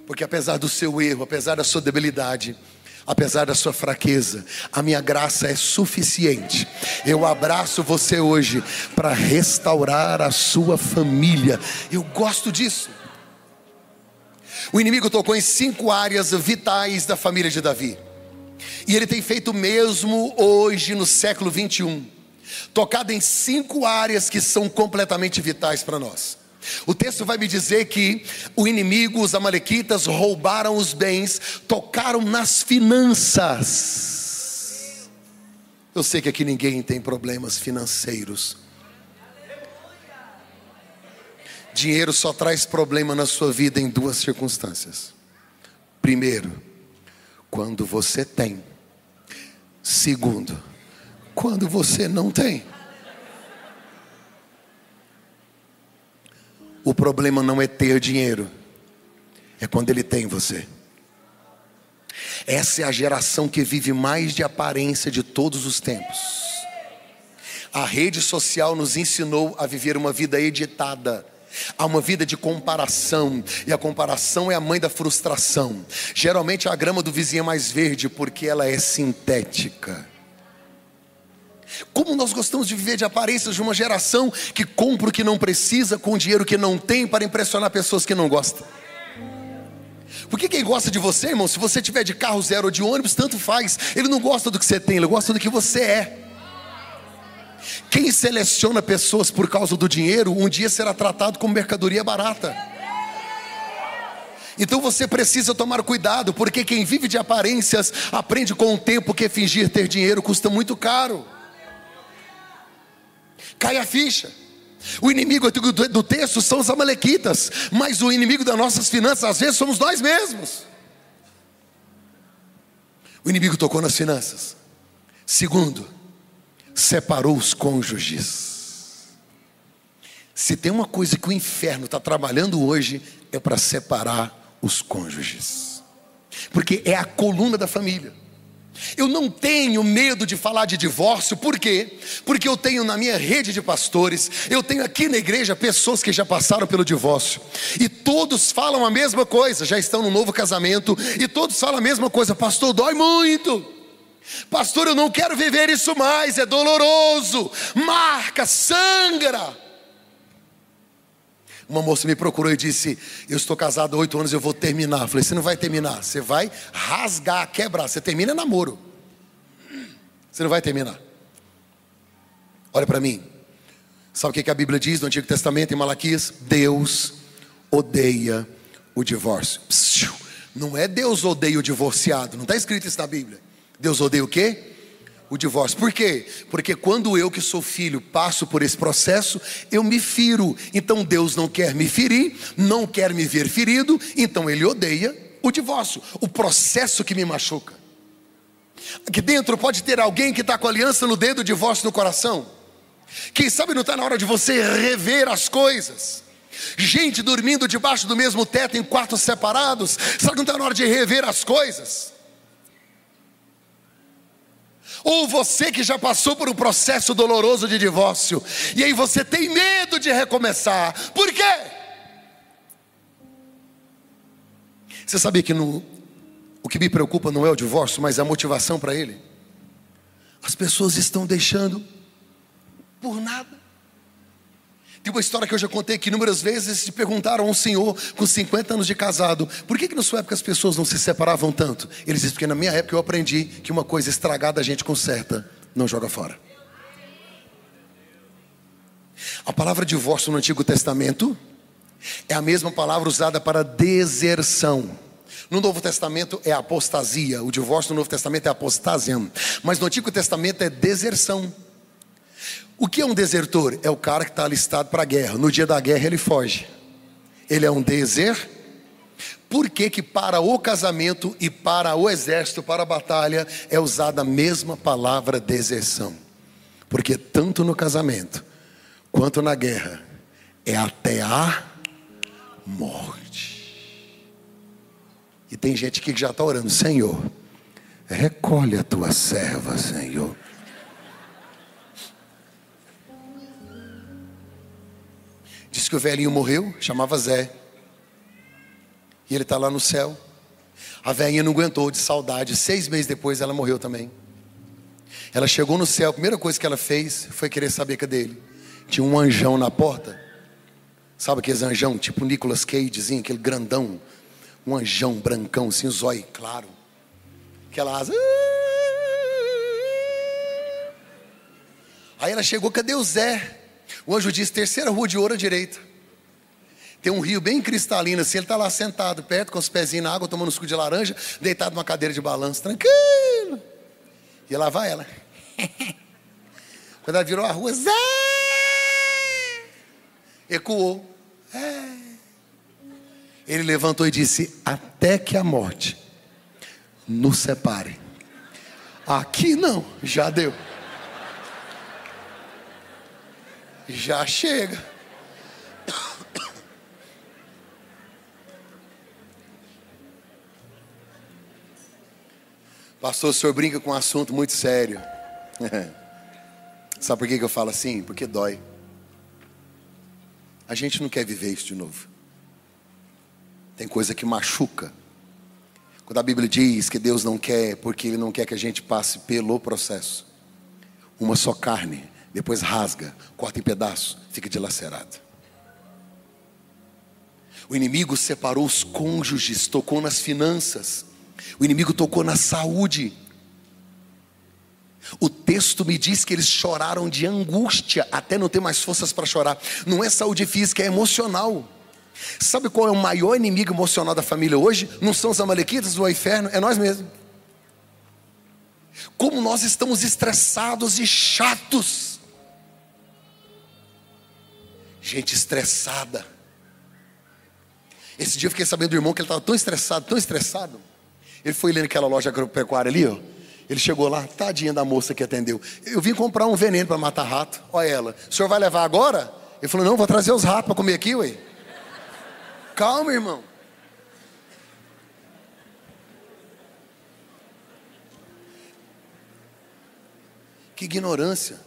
Porque apesar do seu erro, apesar da sua debilidade, apesar da sua fraqueza, a minha graça é suficiente. Eu abraço você hoje para restaurar a sua família. Eu gosto disso. O inimigo tocou em cinco áreas vitais da família de Davi. E ele tem feito mesmo hoje no século 21. Tocado em cinco áreas que são completamente vitais para nós. O texto vai me dizer que o inimigo, os amalequitas, roubaram os bens, tocaram nas finanças. Eu sei que aqui ninguém tem problemas financeiros. Dinheiro só traz problema na sua vida em duas circunstâncias. Primeiro, quando você tem. Segundo, quando você não tem. O problema não é ter dinheiro, é quando ele tem você. Essa é a geração que vive mais de aparência de todos os tempos. A rede social nos ensinou a viver uma vida editada Há uma vida de comparação, e a comparação é a mãe da frustração. Geralmente a grama do vizinho é mais verde porque ela é sintética. Como nós gostamos de viver de aparências de uma geração que compra o que não precisa com dinheiro que não tem para impressionar pessoas que não gostam. Porque quem gosta de você, irmão, se você tiver de carro zero ou de ônibus, tanto faz. Ele não gosta do que você tem, ele gosta do que você é. Quem seleciona pessoas por causa do dinheiro, um dia será tratado como mercadoria barata. Então você precisa tomar cuidado, porque quem vive de aparências aprende com o tempo que fingir ter dinheiro custa muito caro. Cai a ficha. O inimigo do texto são os amalequitas, mas o inimigo das nossas finanças às vezes somos nós mesmos. O inimigo tocou nas finanças. Segundo, separou os cônjuges. Se tem uma coisa que o inferno está trabalhando hoje, é para separar os cônjuges, porque é a coluna da família. Eu não tenho medo de falar de divórcio, por quê? Porque eu tenho na minha rede de pastores, eu tenho aqui na igreja pessoas que já passaram pelo divórcio, e todos falam a mesma coisa, já estão no novo casamento, e todos falam a mesma coisa, pastor, dói muito. Pastor, eu não quero viver isso mais, é doloroso, marca, sangra. Uma moça me procurou e disse: Eu estou casado há oito anos, eu vou terminar. Eu falei: Você não vai terminar, você vai rasgar, quebrar. Você termina namoro, você não vai terminar. Olha para mim, sabe o que a Bíblia diz no Antigo Testamento, em Malaquias? Deus odeia o divórcio. Não é Deus odeia o divorciado, não está escrito isso na Bíblia. Deus odeia o quê? O divórcio. Por quê? Porque quando eu, que sou filho, passo por esse processo, eu me firo. Então Deus não quer me ferir, não quer me ver ferido, então Ele odeia o divórcio, o processo que me machuca. Aqui dentro pode ter alguém que está com aliança no dedo, divórcio no coração. Quem sabe não está na hora de você rever as coisas. Gente dormindo debaixo do mesmo teto em quartos separados, sabe que não está na hora de rever as coisas? Ou você que já passou por um processo doloroso de divórcio, e aí você tem medo de recomeçar. Por quê? Você sabia que no, o que me preocupa não é o divórcio, mas a motivação para ele? As pessoas estão deixando por nada. Uma história que eu já contei aqui inúmeras vezes. Se perguntaram a um senhor com 50 anos de casado, por que, que na sua época as pessoas não se separavam tanto? Ele disse, porque na minha época eu aprendi que uma coisa estragada a gente conserta, não joga fora. A palavra divórcio no Antigo Testamento é a mesma palavra usada para deserção. No Novo Testamento é apostasia, o divórcio no Novo Testamento é apostasia, mas no Antigo Testamento é deserção. O que é um desertor? É o cara que está alistado para a guerra. No dia da guerra ele foge. Ele é um deser. Por que, que para o casamento e para o exército, para a batalha, é usada a mesma palavra deserção? Porque tanto no casamento quanto na guerra, é até a morte. E tem gente que já está orando, Senhor, recolhe a tua serva, Senhor. Diz que o velhinho morreu, chamava Zé. E ele está lá no céu. A velhinha não aguentou de saudade. Seis meses depois ela morreu também. Ela chegou no céu, a primeira coisa que ela fez foi querer saber cadê ele. Tinha um anjão na porta. Sabe aqueles anjão, tipo Nicolas Cagezinho, aquele grandão. Um anjão brancão, assim, zóio claro. Aquela asa. Aí ela chegou, cadê o Zé? O anjo disse, terceira rua de ouro à direita. Tem um rio bem cristalino assim, ele está lá sentado perto, com os pezinhos na água, tomando suco de laranja, deitado numa cadeira de balanço, tranquilo. E lá vai ela. Quando ela virou a rua, Zé! Ecoou. É. Ele levantou e disse: Até que a morte nos separe. Aqui não, já deu. Já chega. Pastor, o senhor brinca com um assunto muito sério. Sabe por que eu falo assim? Porque dói. A gente não quer viver isso de novo. Tem coisa que machuca. Quando a Bíblia diz que Deus não quer, porque Ele não quer que a gente passe pelo processo. Uma só carne, depois rasga, corta em pedaços, fica dilacerado. O inimigo separou os cônjuges, tocou nas finanças, o inimigo tocou na saúde. O texto me diz que eles choraram de angústia, até não ter mais forças para chorar. Não é saúde física, é emocional. Sabe qual é o maior inimigo emocional da família hoje? Não são os amalequitas do inferno, é nós mesmos. Como nós estamos estressados e chatos. Gente estressada. Esse dia eu fiquei sabendo do irmão que ele estava tão estressado, tão estressado ele foi ler naquela loja agropecuária ali, ó. Ele chegou lá, tadinha da moça que atendeu. Eu vim comprar um veneno para matar rato. Olha ela. O senhor vai levar agora? Ele falou: Não, vou trazer os ratos para comer aqui, ué. Calma, irmão. Que ignorância.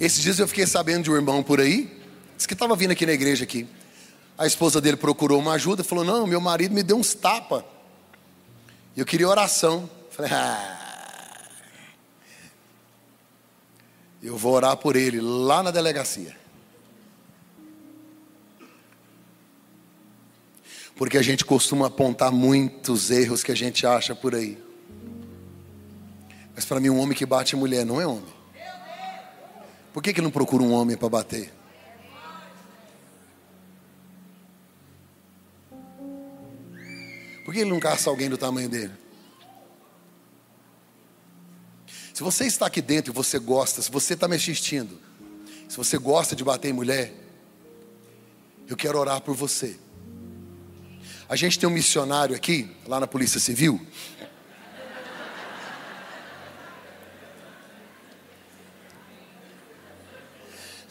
Esses dias eu fiquei sabendo de um irmão por aí, disse que estava vindo aqui na igreja aqui. A esposa dele procurou uma ajuda, falou: Não, meu marido me deu uns tapas. Eu queria oração. Falei, ah, eu vou orar por ele lá na delegacia. Porque a gente costuma apontar muitos erros que a gente acha por aí. Mas para mim, um homem que bate mulher não é homem. Por que, que não procura um homem para bater? Por que ele não caça alguém do tamanho dele? Se você está aqui dentro e você gosta, se você está me assistindo, se você gosta de bater em mulher, eu quero orar por você. A gente tem um missionário aqui, lá na Polícia Civil.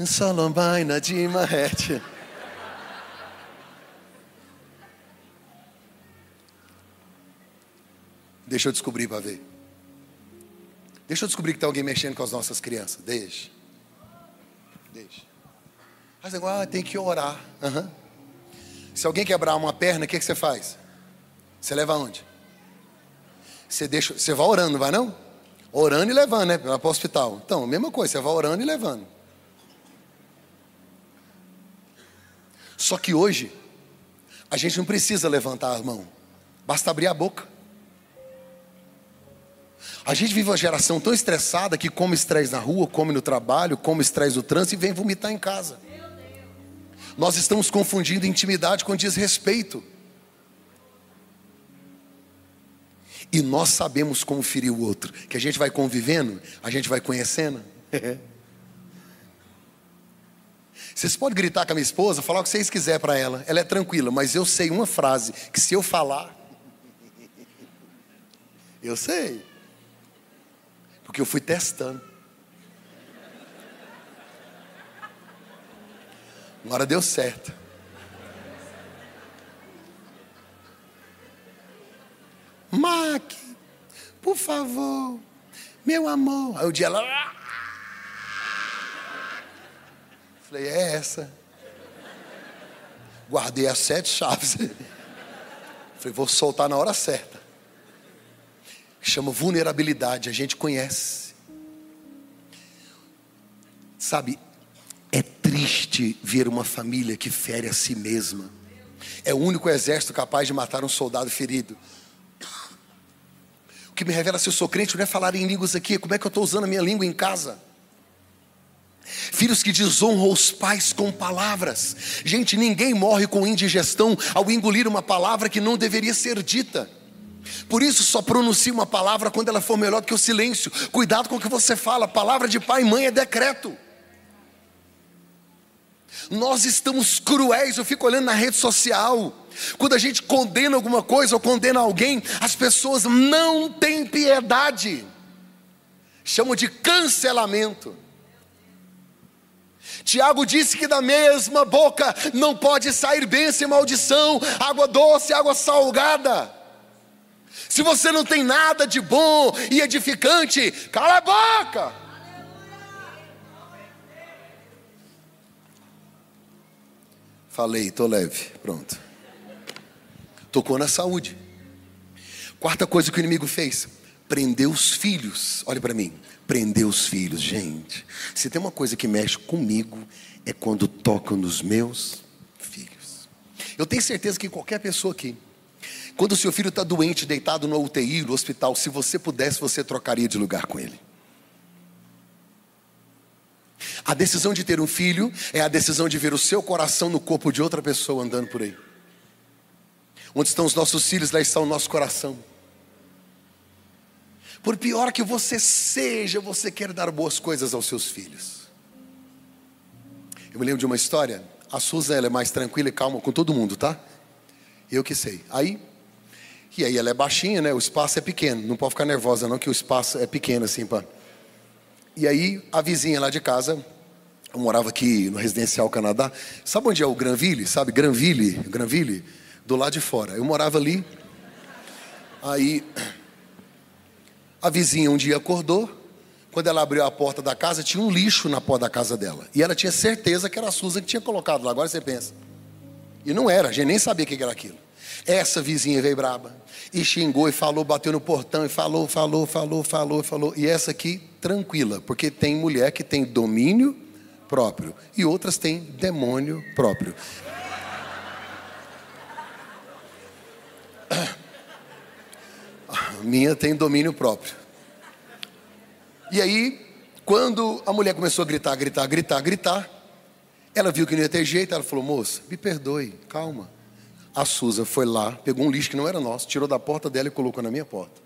Salombaina de Marrete. Deixa eu descobrir para ver. Deixa eu descobrir que tem alguém mexendo com as nossas crianças. Deixa. Deixa. Mas agora ah, tem que orar. Uhum. Se alguém quebrar uma perna, o que, que você faz? Você leva aonde? Você deixa, você vai orando, vai não? Orando e levando, né? Para o hospital. Então, mesma coisa, você vai orando e levando. Só que hoje, a gente não precisa levantar a mão, basta abrir a boca. A gente vive uma geração tão estressada que come estresse na rua, come no trabalho, come estresse no trânsito e vem vomitar em casa. Nós estamos confundindo intimidade com desrespeito. E nós sabemos como ferir o outro, que a gente vai convivendo, a gente vai conhecendo. Vocês podem gritar com a minha esposa, falar o que vocês quiserem para ela, ela é tranquila, mas eu sei uma frase que se eu falar, eu sei. Porque eu fui testando. Uma hora deu certo. Mac, por favor, meu amor. Aí o dia ela. Falei, é essa. Guardei as sete chaves. Falei, vou soltar na hora certa. Chama vulnerabilidade, a gente conhece. Sabe, é triste ver uma família que fere a si mesma. É o único exército capaz de matar um soldado ferido. O que me revela se eu sou crente não é falar em línguas aqui, é como é que eu estou usando a minha língua em casa. Filhos que desonram os pais com palavras. Gente, ninguém morre com indigestão ao engolir uma palavra que não deveria ser dita. Por isso, só pronuncie uma palavra quando ela for melhor do que o silêncio. Cuidado com o que você fala. Palavra de pai e mãe é decreto. Nós estamos cruéis. Eu fico olhando na rede social. Quando a gente condena alguma coisa ou condena alguém, as pessoas não têm piedade. Chamam de cancelamento. Tiago disse que da mesma boca não pode sair bênção e maldição, água doce, água salgada. Se você não tem nada de bom e edificante, cala a boca. Falei, estou leve, pronto. Tocou na saúde. Quarta coisa que o inimigo fez: prendeu os filhos. Olhe para mim, prendeu os filhos. Gente, se tem uma coisa que mexe comigo, é quando tocam nos meus filhos. Eu tenho certeza que qualquer pessoa aqui, quando o seu filho está doente, deitado no UTI, no hospital, se você pudesse, você trocaria de lugar com ele. A decisão de ter um filho é a decisão de ver o seu coração no corpo de outra pessoa andando por aí. Onde estão os nossos filhos, lá está o nosso coração. Por pior que você seja, você quer dar boas coisas aos seus filhos. Eu me lembro de uma história. A Susan ela é mais tranquila e calma com todo mundo, tá? Eu que sei. Aí, e aí ela é baixinha, né? O espaço é pequeno. Não pode ficar nervosa não, que o espaço é pequeno assim, pá. E aí a vizinha lá de casa, eu morava aqui no residencial Canadá. Sabe onde é o Granville? Sabe Granville? Granville? Do lado de fora. Eu morava ali. Aí a vizinha um dia acordou, quando ela abriu a porta da casa, tinha um lixo na porta da casa dela. E ela tinha certeza que era a Susan que tinha colocado lá. Agora você pensa. E não era, a gente nem sabia o que era aquilo. Essa vizinha veio braba e xingou e falou, bateu no portão e falou, falou, falou, falou, falou. E essa aqui tranquila, porque tem mulher que tem domínio próprio e outras têm demônio próprio. A minha tem domínio próprio. E aí, quando a mulher começou a gritar, gritar, gritar, gritar, ela viu que não ia ter jeito, ela falou: Moça, me perdoe, calma. A Suza foi lá, pegou um lixo que não era nosso, tirou da porta dela e colocou na minha porta.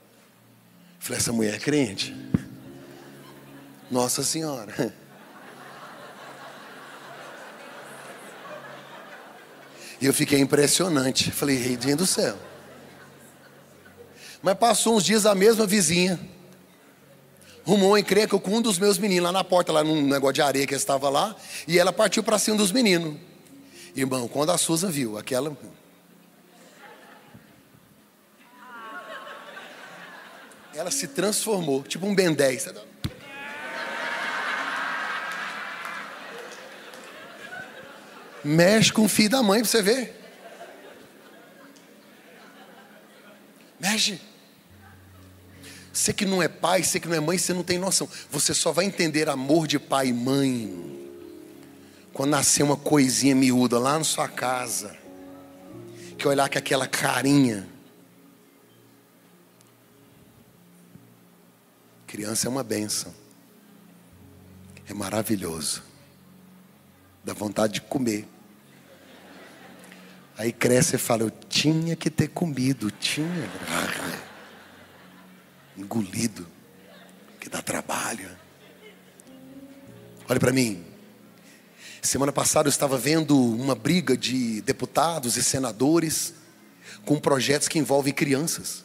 Falei: Essa mulher é crente? Nossa Senhora. E eu fiquei impressionante. Falei: Rei do céu. Mas passou uns dias a mesma vizinha rumou uma encrenca com um dos meus meninos lá na porta, lá num negócio de areia que estava lá, e ela partiu para cima dos meninos. Irmão, quando a Suza viu aquela. Ela se transformou, tipo um Ben 10. Mexe com o filho da mãe para você ver. Mexe. Você que não é pai, você que não é mãe, você não tem noção. Você só vai entender amor de pai e mãe quando nascer uma coisinha miúda lá na sua casa, que olhar com aquela carinha. Criança é uma benção. É maravilhoso. Dá vontade de comer. Aí cresce e fala: Eu tinha que ter comido, tinha engolido, que dá trabalho. Olha para mim. Semana passada eu estava vendo uma briga de deputados e senadores com projetos que envolvem crianças.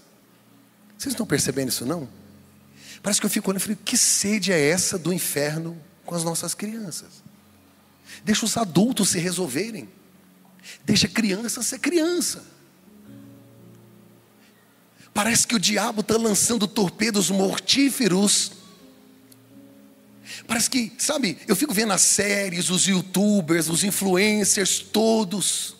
Vocês estão percebendo isso não? Parece que eu fico olhando e falei, que sede é essa do inferno com as nossas crianças? Deixa os adultos se resolverem. Deixa a criança ser criança. Parece que o diabo está lançando torpedos mortíferos. Parece que, sabe, eu fico vendo as séries, os youtubers, os influencers, todos.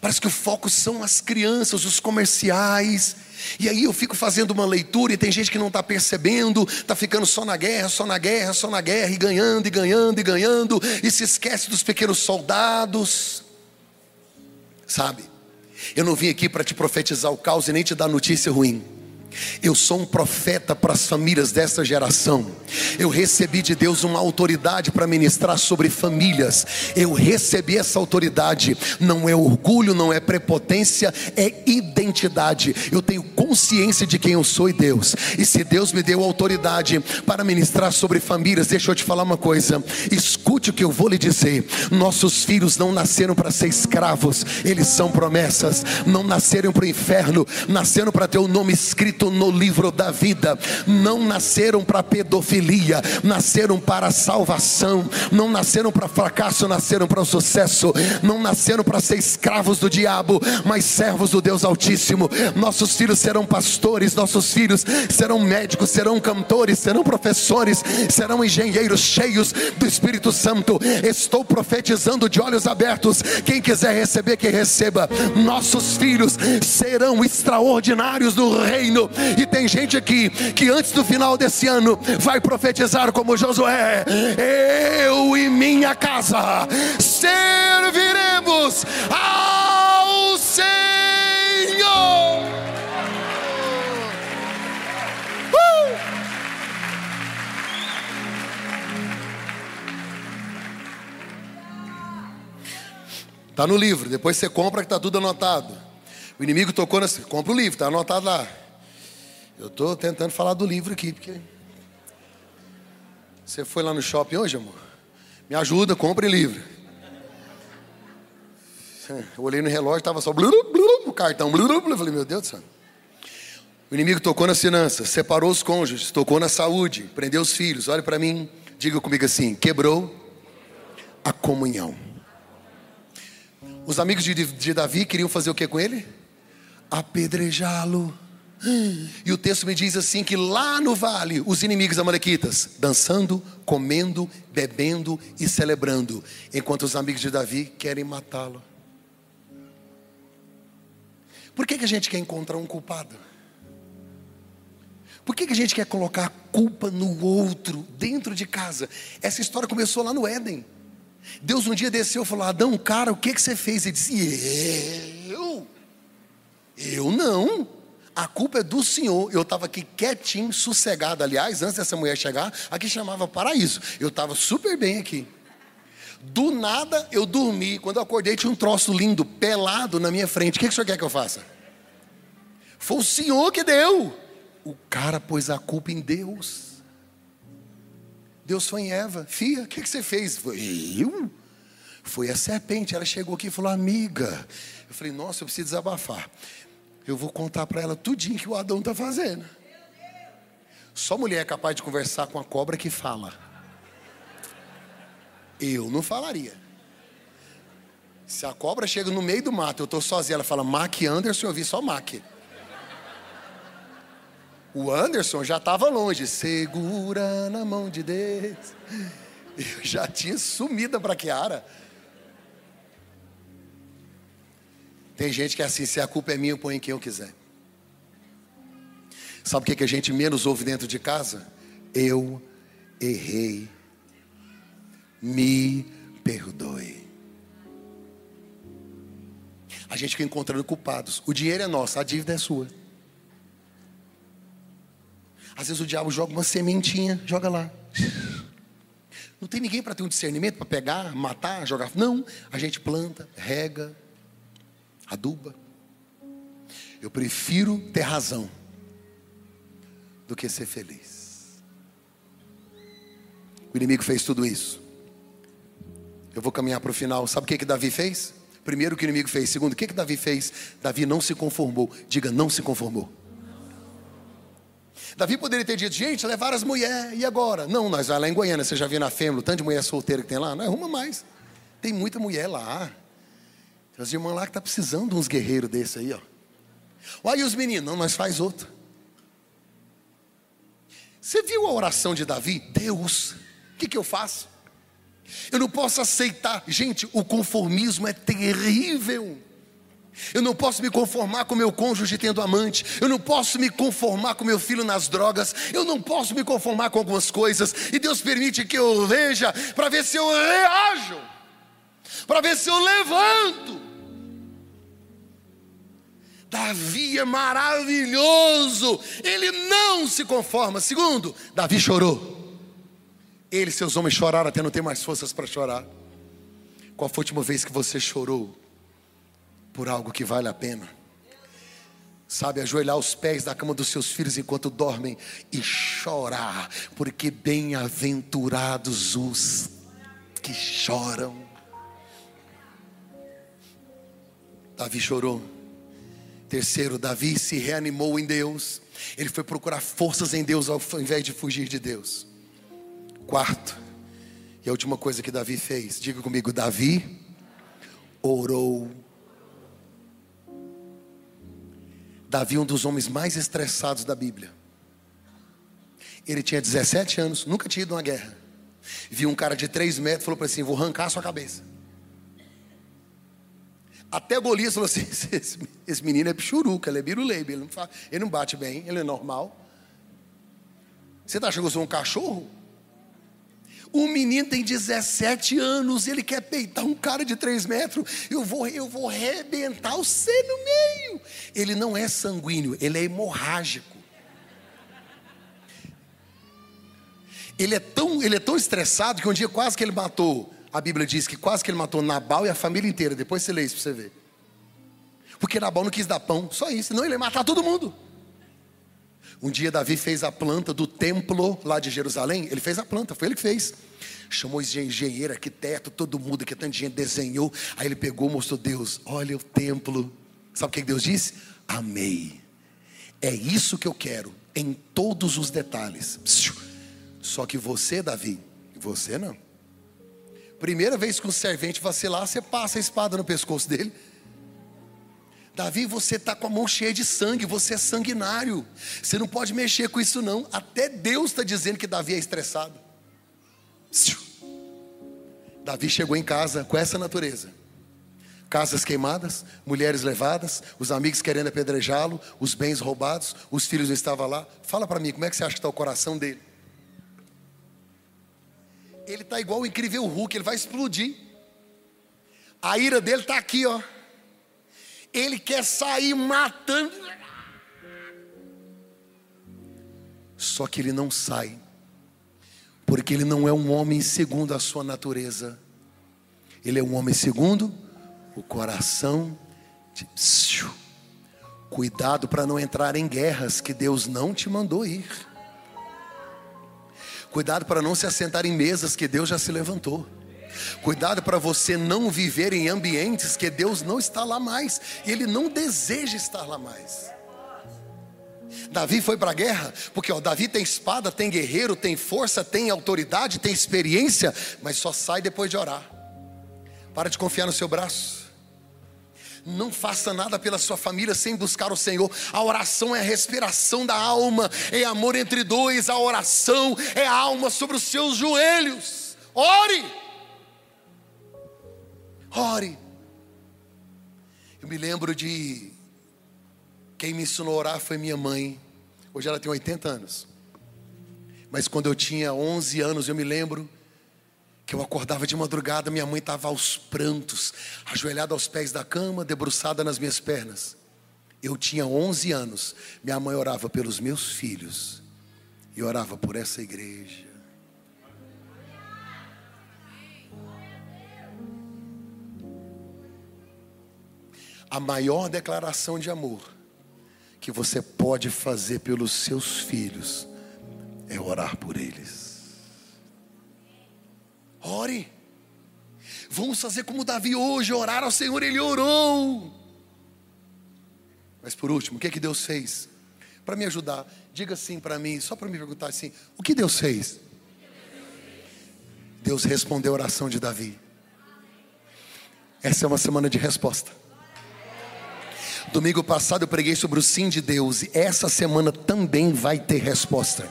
Parece que o foco são as crianças, os comerciais. E aí eu fico fazendo uma leitura e tem gente que não está percebendo, está ficando só na guerra, só na guerra, só na guerra, e ganhando, e ganhando, e ganhando, e se esquece dos pequenos soldados. Sabe? Eu não vim aqui para te profetizar o caos e nem te dar notícia ruim. Eu sou um profeta para as famílias dessa geração. Eu recebi de Deus uma autoridade para ministrar sobre famílias. Eu recebi essa autoridade. Não é orgulho, não é prepotência, é identidade. Eu tenho consciência de quem eu sou e Deus. E se Deus me deu autoridade para ministrar sobre famílias, deixa eu te falar uma coisa. Escute o que eu vou lhe dizer. Nossos filhos não nasceram para ser escravos, eles são promessas. Não nasceram para o inferno, nasceram para ter o nome escrito escrito no livro da vida. Não nasceram para pedofilia, nasceram para salvação. Não nasceram para fracasso, nasceram para o sucesso. Não nasceram para ser escravos do diabo, mas servos do Deus Altíssimo. Nossos filhos serão pastores, nossos filhos serão médicos, serão cantores, serão professores, serão engenheiros cheios do Espírito Santo. Estou profetizando de olhos abertos. Quem quiser receber, que receba. Nossos filhos serão extraordinários no reino e tem gente aqui que antes do final desse ano vai profetizar como Josué: Eu e minha casa serviremos ao Senhor. Uh! Tá no livro, depois você compra que tá tudo anotado. O inimigo tocou nesse, compra o livro, tá anotado lá. Eu estou tentando falar do livro aqui, porque. Você foi lá no shopping hoje, amor? Me ajuda, compre livro. Eu olhei no relógio, estava só blu, blu, o cartão. Blu, blu, falei, meu Deus do céu. O inimigo tocou nas finanças, separou os cônjuges, tocou na saúde, prendeu os filhos. Olha para mim, diga comigo assim: quebrou a comunhão. Os amigos de, de Davi queriam fazer o que com ele? Apedrejá-lo. E o texto me diz assim: que lá no vale, os inimigos amalequitas, dançando, comendo, bebendo e celebrando, enquanto os amigos de Davi querem matá-lo. Por que, que a gente quer encontrar um culpado? Por que, que a gente quer colocar a culpa no outro, dentro de casa? Essa história começou lá no Éden. Deus um dia desceu e falou: Adão, cara, o que, que você fez? Ele disse: Eu? Eu não. A culpa é do Senhor. Eu estava aqui quietinho, sossegado. Aliás, antes dessa mulher chegar, aqui chamava paraíso. Eu estava super bem aqui. Do nada eu dormi. Quando eu acordei, tinha um troço lindo, pelado na minha frente. O que, que o senhor quer que eu faça? Foi o Senhor que deu. O cara pôs a culpa em Deus. Deus foi em Eva. Fia, o que, que você fez? Eu? Foi a serpente. Ela chegou aqui e falou, amiga. Eu falei, nossa, eu preciso desabafar eu vou contar para ela tudinho que o Adão está fazendo. Só mulher é capaz de conversar com a cobra que fala. Eu não falaria. Se a cobra chega no meio do mato, eu estou sozinho, ela fala Mac Anderson, eu vi só Mac. O Anderson já estava longe, segura na mão de Deus. Eu já tinha sumido para Kiara. Tem gente que é assim, se a culpa é minha, eu ponho quem eu quiser. Sabe o que, que a gente menos ouve dentro de casa? Eu errei. Me perdoe. A gente fica encontrando culpados. O dinheiro é nosso, a dívida é sua. Às vezes o diabo joga uma sementinha, joga lá. Não tem ninguém para ter um discernimento para pegar, matar, jogar. Não, a gente planta, rega, aduba. Eu prefiro ter razão do que ser feliz. O inimigo fez tudo isso. Eu vou caminhar para o final. Sabe o que, que Davi fez? Primeiro, o que o inimigo fez. Segundo, o que, que Davi fez? Davi não se conformou. Diga, não se conformou. Davi poderia ter dito, gente, levar as mulheres, e agora? Não, nós vamos lá em Goiânia, você já viu na Fêmea, o tanto de mulher solteira que tem lá? Não arruma mais. tem muita mulher lá. Tem as irmãs lá que tá precisando de uns guerreiros desse aí, ó. Olha os meninos, não, nós faz outro. Você viu a oração de Davi? Deus, o que, que eu faço? Eu não posso aceitar, gente, o conformismo é terrível. Eu não posso me conformar com meu cônjuge tendo amante. Eu não posso me conformar com meu filho nas drogas. Eu não posso me conformar com algumas coisas. E Deus permite que eu veja para ver se eu reajo, para ver se eu levanto. Davi é maravilhoso. Ele não se conforma. Segundo, Davi chorou. Ele e seus homens choraram até não ter mais forças para chorar. Qual foi a última vez que você chorou? por algo que vale a pena. Sabe, ajoelhar aos pés da cama dos seus filhos enquanto dormem e chorar, porque bem-aventurados os que choram. Davi chorou. Terceiro, Davi se reanimou em Deus. Ele foi procurar forças em Deus ao invés de fugir de Deus. Quarto, e a última coisa que Davi fez, diga comigo: Davi orou Davi, um dos homens mais estressados da Bíblia. Ele tinha 17 anos, nunca tinha ido a uma guerra. Viu um cara de 3 metros, falou para ele assim: Vou arrancar a sua cabeça. Até Golias falou assim: esse, menino é pichuruca, ele é biruleibe, ele não, ele não bate bem, ele é normal. Você está achando que eu sou um cachorro? O menino tem 17 anos, ele quer peitar um cara de 3 metros. Eu vou, eu vou arrebentar você no meio. Ele não é sanguíneo, ele é hemorrágico. Ele é tão, ele é tão estressado que um dia quase que ele matou. A Bíblia diz que quase que ele matou Nabal e a família inteira. Depois você lê isso para você ver. Porque Nabal não quis dar pão, só isso. Não, ele ia matar todo mundo. Um dia Davi fez a planta do templo lá de Jerusalém. Ele fez a planta, foi ele que fez. Chamou engenheiro, arquiteto, todo mundo que tanta gente desenhou. Aí ele pegou, mostrou Deus, olha o templo. Sabe o que Deus disse? Amei. É isso que eu quero, em todos os detalhes. Só que você, Davi, você não. Primeira vez que um servente vacilar, você passa a espada no pescoço dele. Davi, você está com a mão cheia de sangue, você é sanguinário. Você não pode mexer com isso, não. Até Deus está dizendo que Davi é estressado. Davi chegou em casa com essa natureza: casas queimadas, mulheres levadas, os amigos querendo apedrejá-lo, os bens roubados, os filhos não estavam lá. Fala para mim, como é que você acha que está o coração dele? Ele está igual o incrível Hulk, ele vai explodir. A ira dele está aqui, ó ele quer sair matando. Só que ele não sai, porque ele não é um homem segundo a sua natureza, ele é um homem segundo o coração de. Cuidado para não entrar em guerras que Deus não te mandou ir. Cuidado para não se assentar em mesas que Deus já se levantou. Cuidado para você não viver em ambientes que Deus não está lá mais, Ele não deseja estar lá mais. Davi foi para a guerra, porque ó, Davi tem espada, tem guerreiro, tem força, tem autoridade, tem experiência, mas só sai depois de orar. Para de confiar no seu braço. Não faça nada pela sua família sem buscar o Senhor. A oração é a respiração da alma, é amor entre dois. A oração é a alma sobre os seus joelhos. Ore. Ore. Eu me lembro de quem me ensinou a orar foi minha mãe. Hoje ela tem 80 anos. Mas quando eu tinha 11 anos, eu me lembro que eu acordava de madrugada, minha mãe estava aos prantos, ajoelhada aos pés da cama, debruçada nas minhas pernas. Eu tinha 11 anos. Minha mãe orava pelos meus filhos e orava por essa igreja. a maior declaração de amor que você pode fazer pelos seus filhos é orar por eles. Ore. Vamos fazer como Davi hoje, orar ao Senhor, ele orou. Mas por último, o que é que Deus fez? Para me ajudar, diga assim para mim, só para me perguntar assim: o que Deus fez? Deus respondeu a oração de Davi. Essa é uma semana de resposta. Domingo passado eu preguei sobre o sim de Deus, e essa semana também vai ter resposta.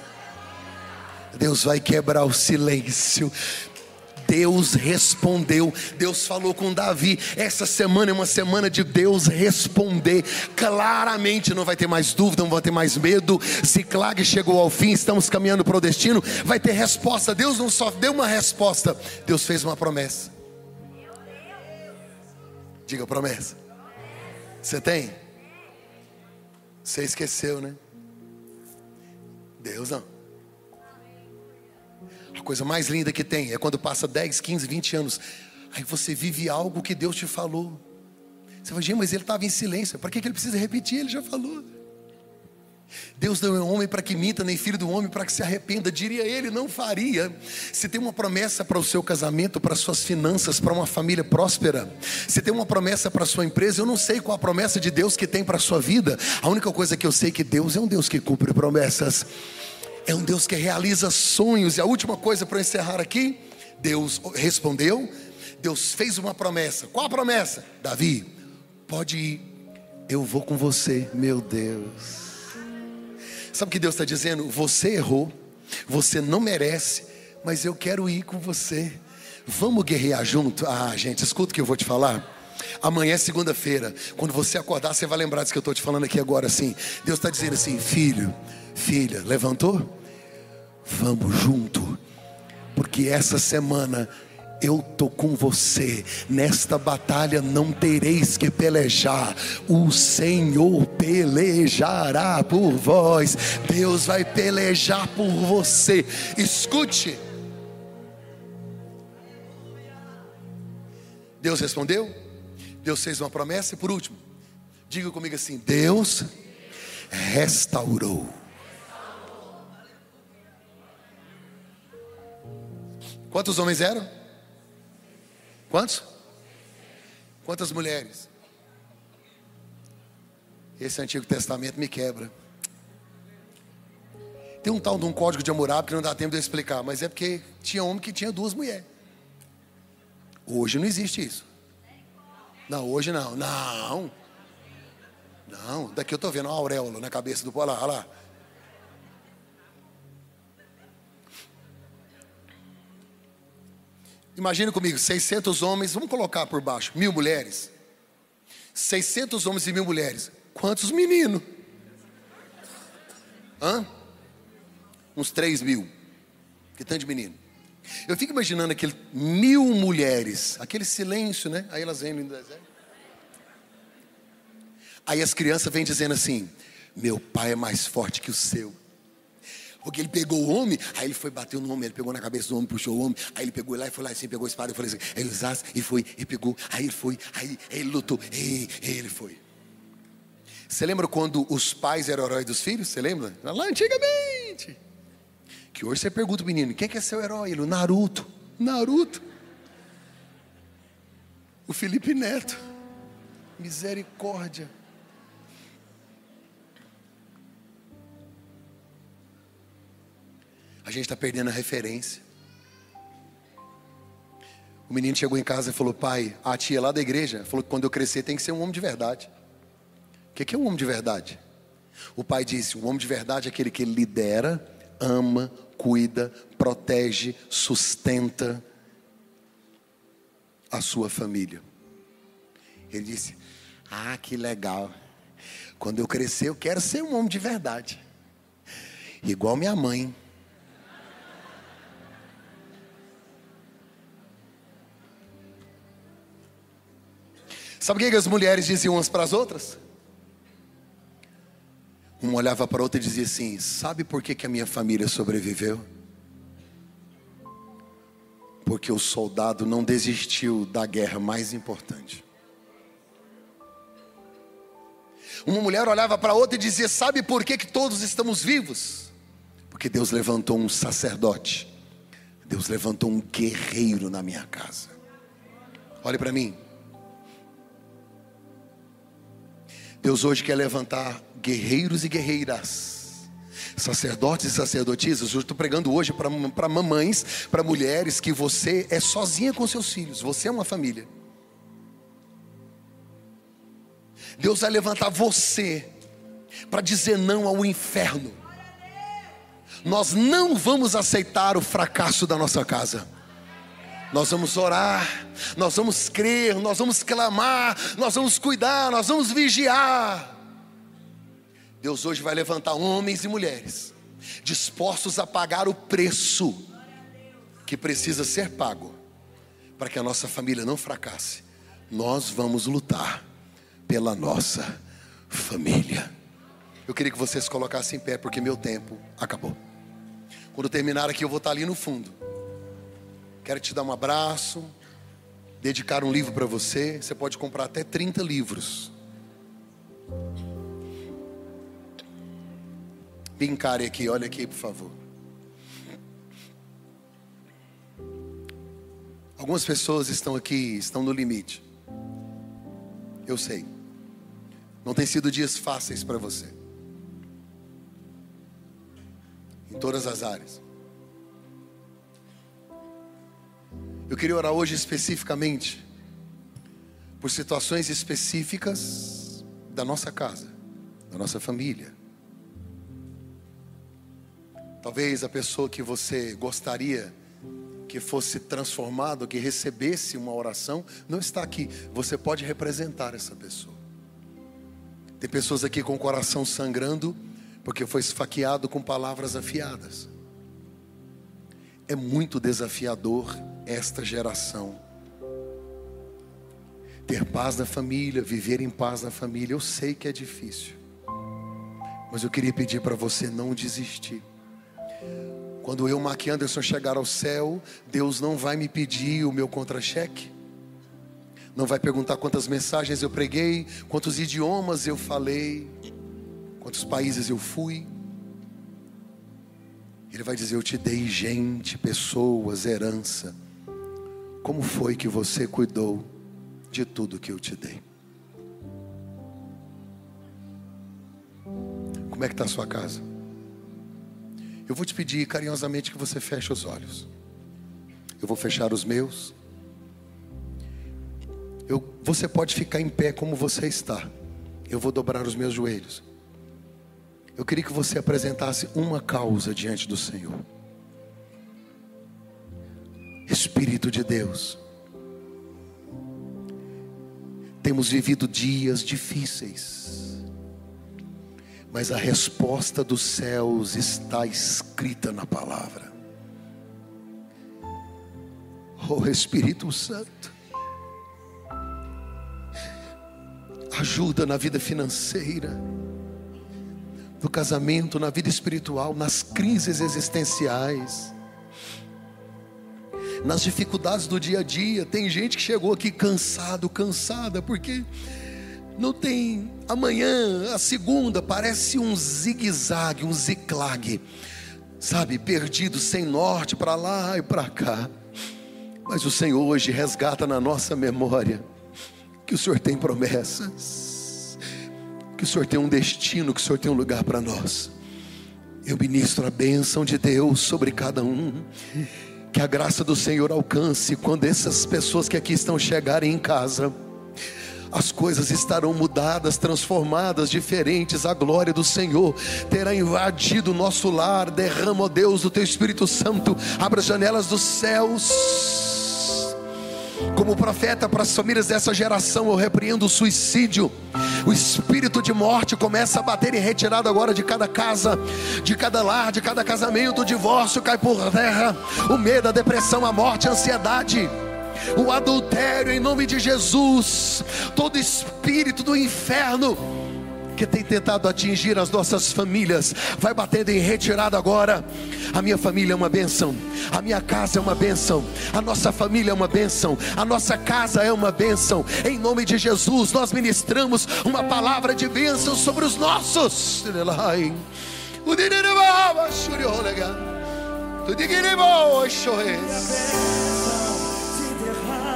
Deus vai quebrar o silêncio. Deus respondeu, Deus falou com Davi. Essa semana é uma semana de Deus responder. Claramente não vai ter mais dúvida, não vai ter mais medo. Ciclag chegou ao fim, estamos caminhando para o destino. Vai ter resposta. Deus não só deu uma resposta, Deus fez uma promessa. Diga promessa. Você tem? Você esqueceu, né? Deus não. A coisa mais linda que tem é quando passa 10, 15, 20 anos. Aí você vive algo que Deus te falou. Você fala, gente, mas ele estava em silêncio. Para que ele precisa repetir? Ele já falou. Deus não é homem para que minta, nem filho do homem para que se arrependa. Diria ele, não faria. Se tem uma promessa para o seu casamento, para suas finanças, para uma família próspera, se tem uma promessa para a sua empresa, eu não sei qual a promessa de Deus que tem para a sua vida. A única coisa que eu sei é que Deus é um Deus que cumpre promessas é um Deus que realiza sonhos. E a última coisa para encerrar aqui, Deus respondeu, Deus fez uma promessa. Qual a promessa? Davi, pode ir, eu vou com você, meu Deus. Sabe o que Deus está dizendo? Você errou, você não merece, mas eu quero ir com você. Vamos guerrear junto? Ah, gente, escuta o que eu vou te falar. Amanhã é segunda-feira. Quando você acordar, você vai lembrar disso que eu estou te falando aqui agora. Assim, Deus está dizendo assim, filho, filha, levantou? Vamos junto, porque essa semana eu tô com você. Nesta batalha não tereis que pelejar. O Senhor pelejará por vós. Deus vai pelejar por você. Escute. Deus respondeu? Deus fez uma promessa e por último, diga comigo assim: Deus restaurou. Quantos homens eram? Quantos? Quantas mulheres? Esse Antigo Testamento me quebra. Tem um tal de um código de Hammurabi que não dá tempo de eu explicar, mas é porque tinha homem que tinha duas mulheres. Hoje não existe isso. Não, hoje não. Não. Não, daqui eu estou vendo uma auréola na cabeça do polar. Olha lá. Imagina comigo, 600 homens, vamos colocar por baixo, mil mulheres. 600 homens e mil mulheres. Quantos meninos? Hã? Uns 3 mil. Que tanto de menino. Eu fico imaginando aquele mil mulheres, aquele silêncio, né? Aí elas vêm no deserto. Aí as crianças vêm dizendo assim: Meu pai é mais forte que o seu. Porque ele pegou o homem, aí ele foi, bateu no homem, ele pegou na cabeça do homem, puxou o homem, aí ele pegou lá e foi lá assim, pegou a espada e falou assim, ele usasse e foi, e pegou, aí ele foi, aí ele lutou, e, ele foi. Você lembra quando os pais eram heróis dos filhos? Você lembra? Lá antigamente. Que hoje você pergunta o menino, quem é, que é seu herói? Ele, Naruto. Naruto. O Felipe Neto. Misericórdia. A gente está perdendo a referência. O menino chegou em casa e falou: Pai, a tia lá da igreja falou que quando eu crescer tem que ser um homem de verdade. O que é um homem de verdade? O pai disse: um homem de verdade é aquele que lidera, ama, cuida, protege, sustenta a sua família. Ele disse: Ah, que legal. Quando eu crescer, eu quero ser um homem de verdade. Igual minha mãe. Sabe o que as mulheres diziam umas para as outras? Uma olhava para a outra e dizia assim: Sabe por que, que a minha família sobreviveu? Porque o soldado não desistiu da guerra mais importante. Uma mulher olhava para a outra e dizia: Sabe por que, que todos estamos vivos? Porque Deus levantou um sacerdote, Deus levantou um guerreiro na minha casa. Olhe para mim. Deus hoje quer levantar guerreiros e guerreiras, sacerdotes e sacerdotisas. Eu estou pregando hoje para mamães, para mulheres, que você é sozinha com seus filhos, você é uma família. Deus vai levantar você para dizer não ao inferno. Nós não vamos aceitar o fracasso da nossa casa. Nós vamos orar, nós vamos crer, nós vamos clamar, nós vamos cuidar, nós vamos vigiar. Deus hoje vai levantar homens e mulheres dispostos a pagar o preço que precisa ser pago para que a nossa família não fracasse. Nós vamos lutar pela nossa família. Eu queria que vocês colocassem em pé, porque meu tempo acabou. Quando terminar aqui, eu vou estar ali no fundo. Quero te dar um abraço, dedicar um livro para você. Você pode comprar até 30 livros. Me encare aqui, olha aqui, por favor. Algumas pessoas estão aqui, estão no limite. Eu sei. Não tem sido dias fáceis para você. Em todas as áreas. Eu queria orar hoje especificamente por situações específicas da nossa casa, da nossa família. Talvez a pessoa que você gostaria que fosse transformado, que recebesse uma oração, não está aqui. Você pode representar essa pessoa. Tem pessoas aqui com o coração sangrando porque foi esfaqueado com palavras afiadas. É muito desafiador esta geração. Ter paz na família, viver em paz na família, eu sei que é difícil. Mas eu queria pedir para você não desistir. Quando eu, Mark Anderson, chegar ao céu, Deus não vai me pedir o meu contra-cheque. Não vai perguntar quantas mensagens eu preguei, quantos idiomas eu falei, quantos países eu fui. Ele vai dizer: Eu te dei gente, pessoas, herança. Como foi que você cuidou de tudo que eu te dei? Como é que está a sua casa? Eu vou te pedir carinhosamente que você feche os olhos. Eu vou fechar os meus. Eu, você pode ficar em pé como você está. Eu vou dobrar os meus joelhos. Eu queria que você apresentasse uma causa diante do Senhor. Espírito de Deus. Temos vivido dias difíceis mas a resposta dos céus está escrita na palavra. Oh Espírito Santo, ajuda na vida financeira, no casamento, na vida espiritual, nas crises existenciais, nas dificuldades do dia a dia. Tem gente que chegou aqui cansado, cansada, porque não tem amanhã, a segunda, parece um zigue-zague, um ziclague, sabe, perdido sem norte para lá e para cá. Mas o Senhor hoje resgata na nossa memória que o Senhor tem promessas, que o Senhor tem um destino, que o Senhor tem um lugar para nós. Eu ministro a bênção de Deus sobre cada um. Que a graça do Senhor alcance quando essas pessoas que aqui estão chegarem em casa as coisas estarão mudadas, transformadas, diferentes. A glória do Senhor terá invadido o nosso lar. Derrama, ó Deus, o teu Espírito Santo. Abra as janelas dos céus. Como profeta para as famílias dessa geração, eu repreendo o suicídio. O espírito de morte começa a bater em retirada agora de cada casa, de cada lar, de cada casamento. O divórcio cai por terra. O medo, a depressão, a morte, a ansiedade o adultério em nome de Jesus, todo espírito do inferno que tem tentado atingir as nossas famílias, vai batendo em retirada agora. A minha família é uma bênção, a minha casa é uma bênção, a nossa família é uma bênção, a nossa casa é uma bênção. Em nome de Jesus, nós ministramos uma palavra de bênção sobre os nossos. O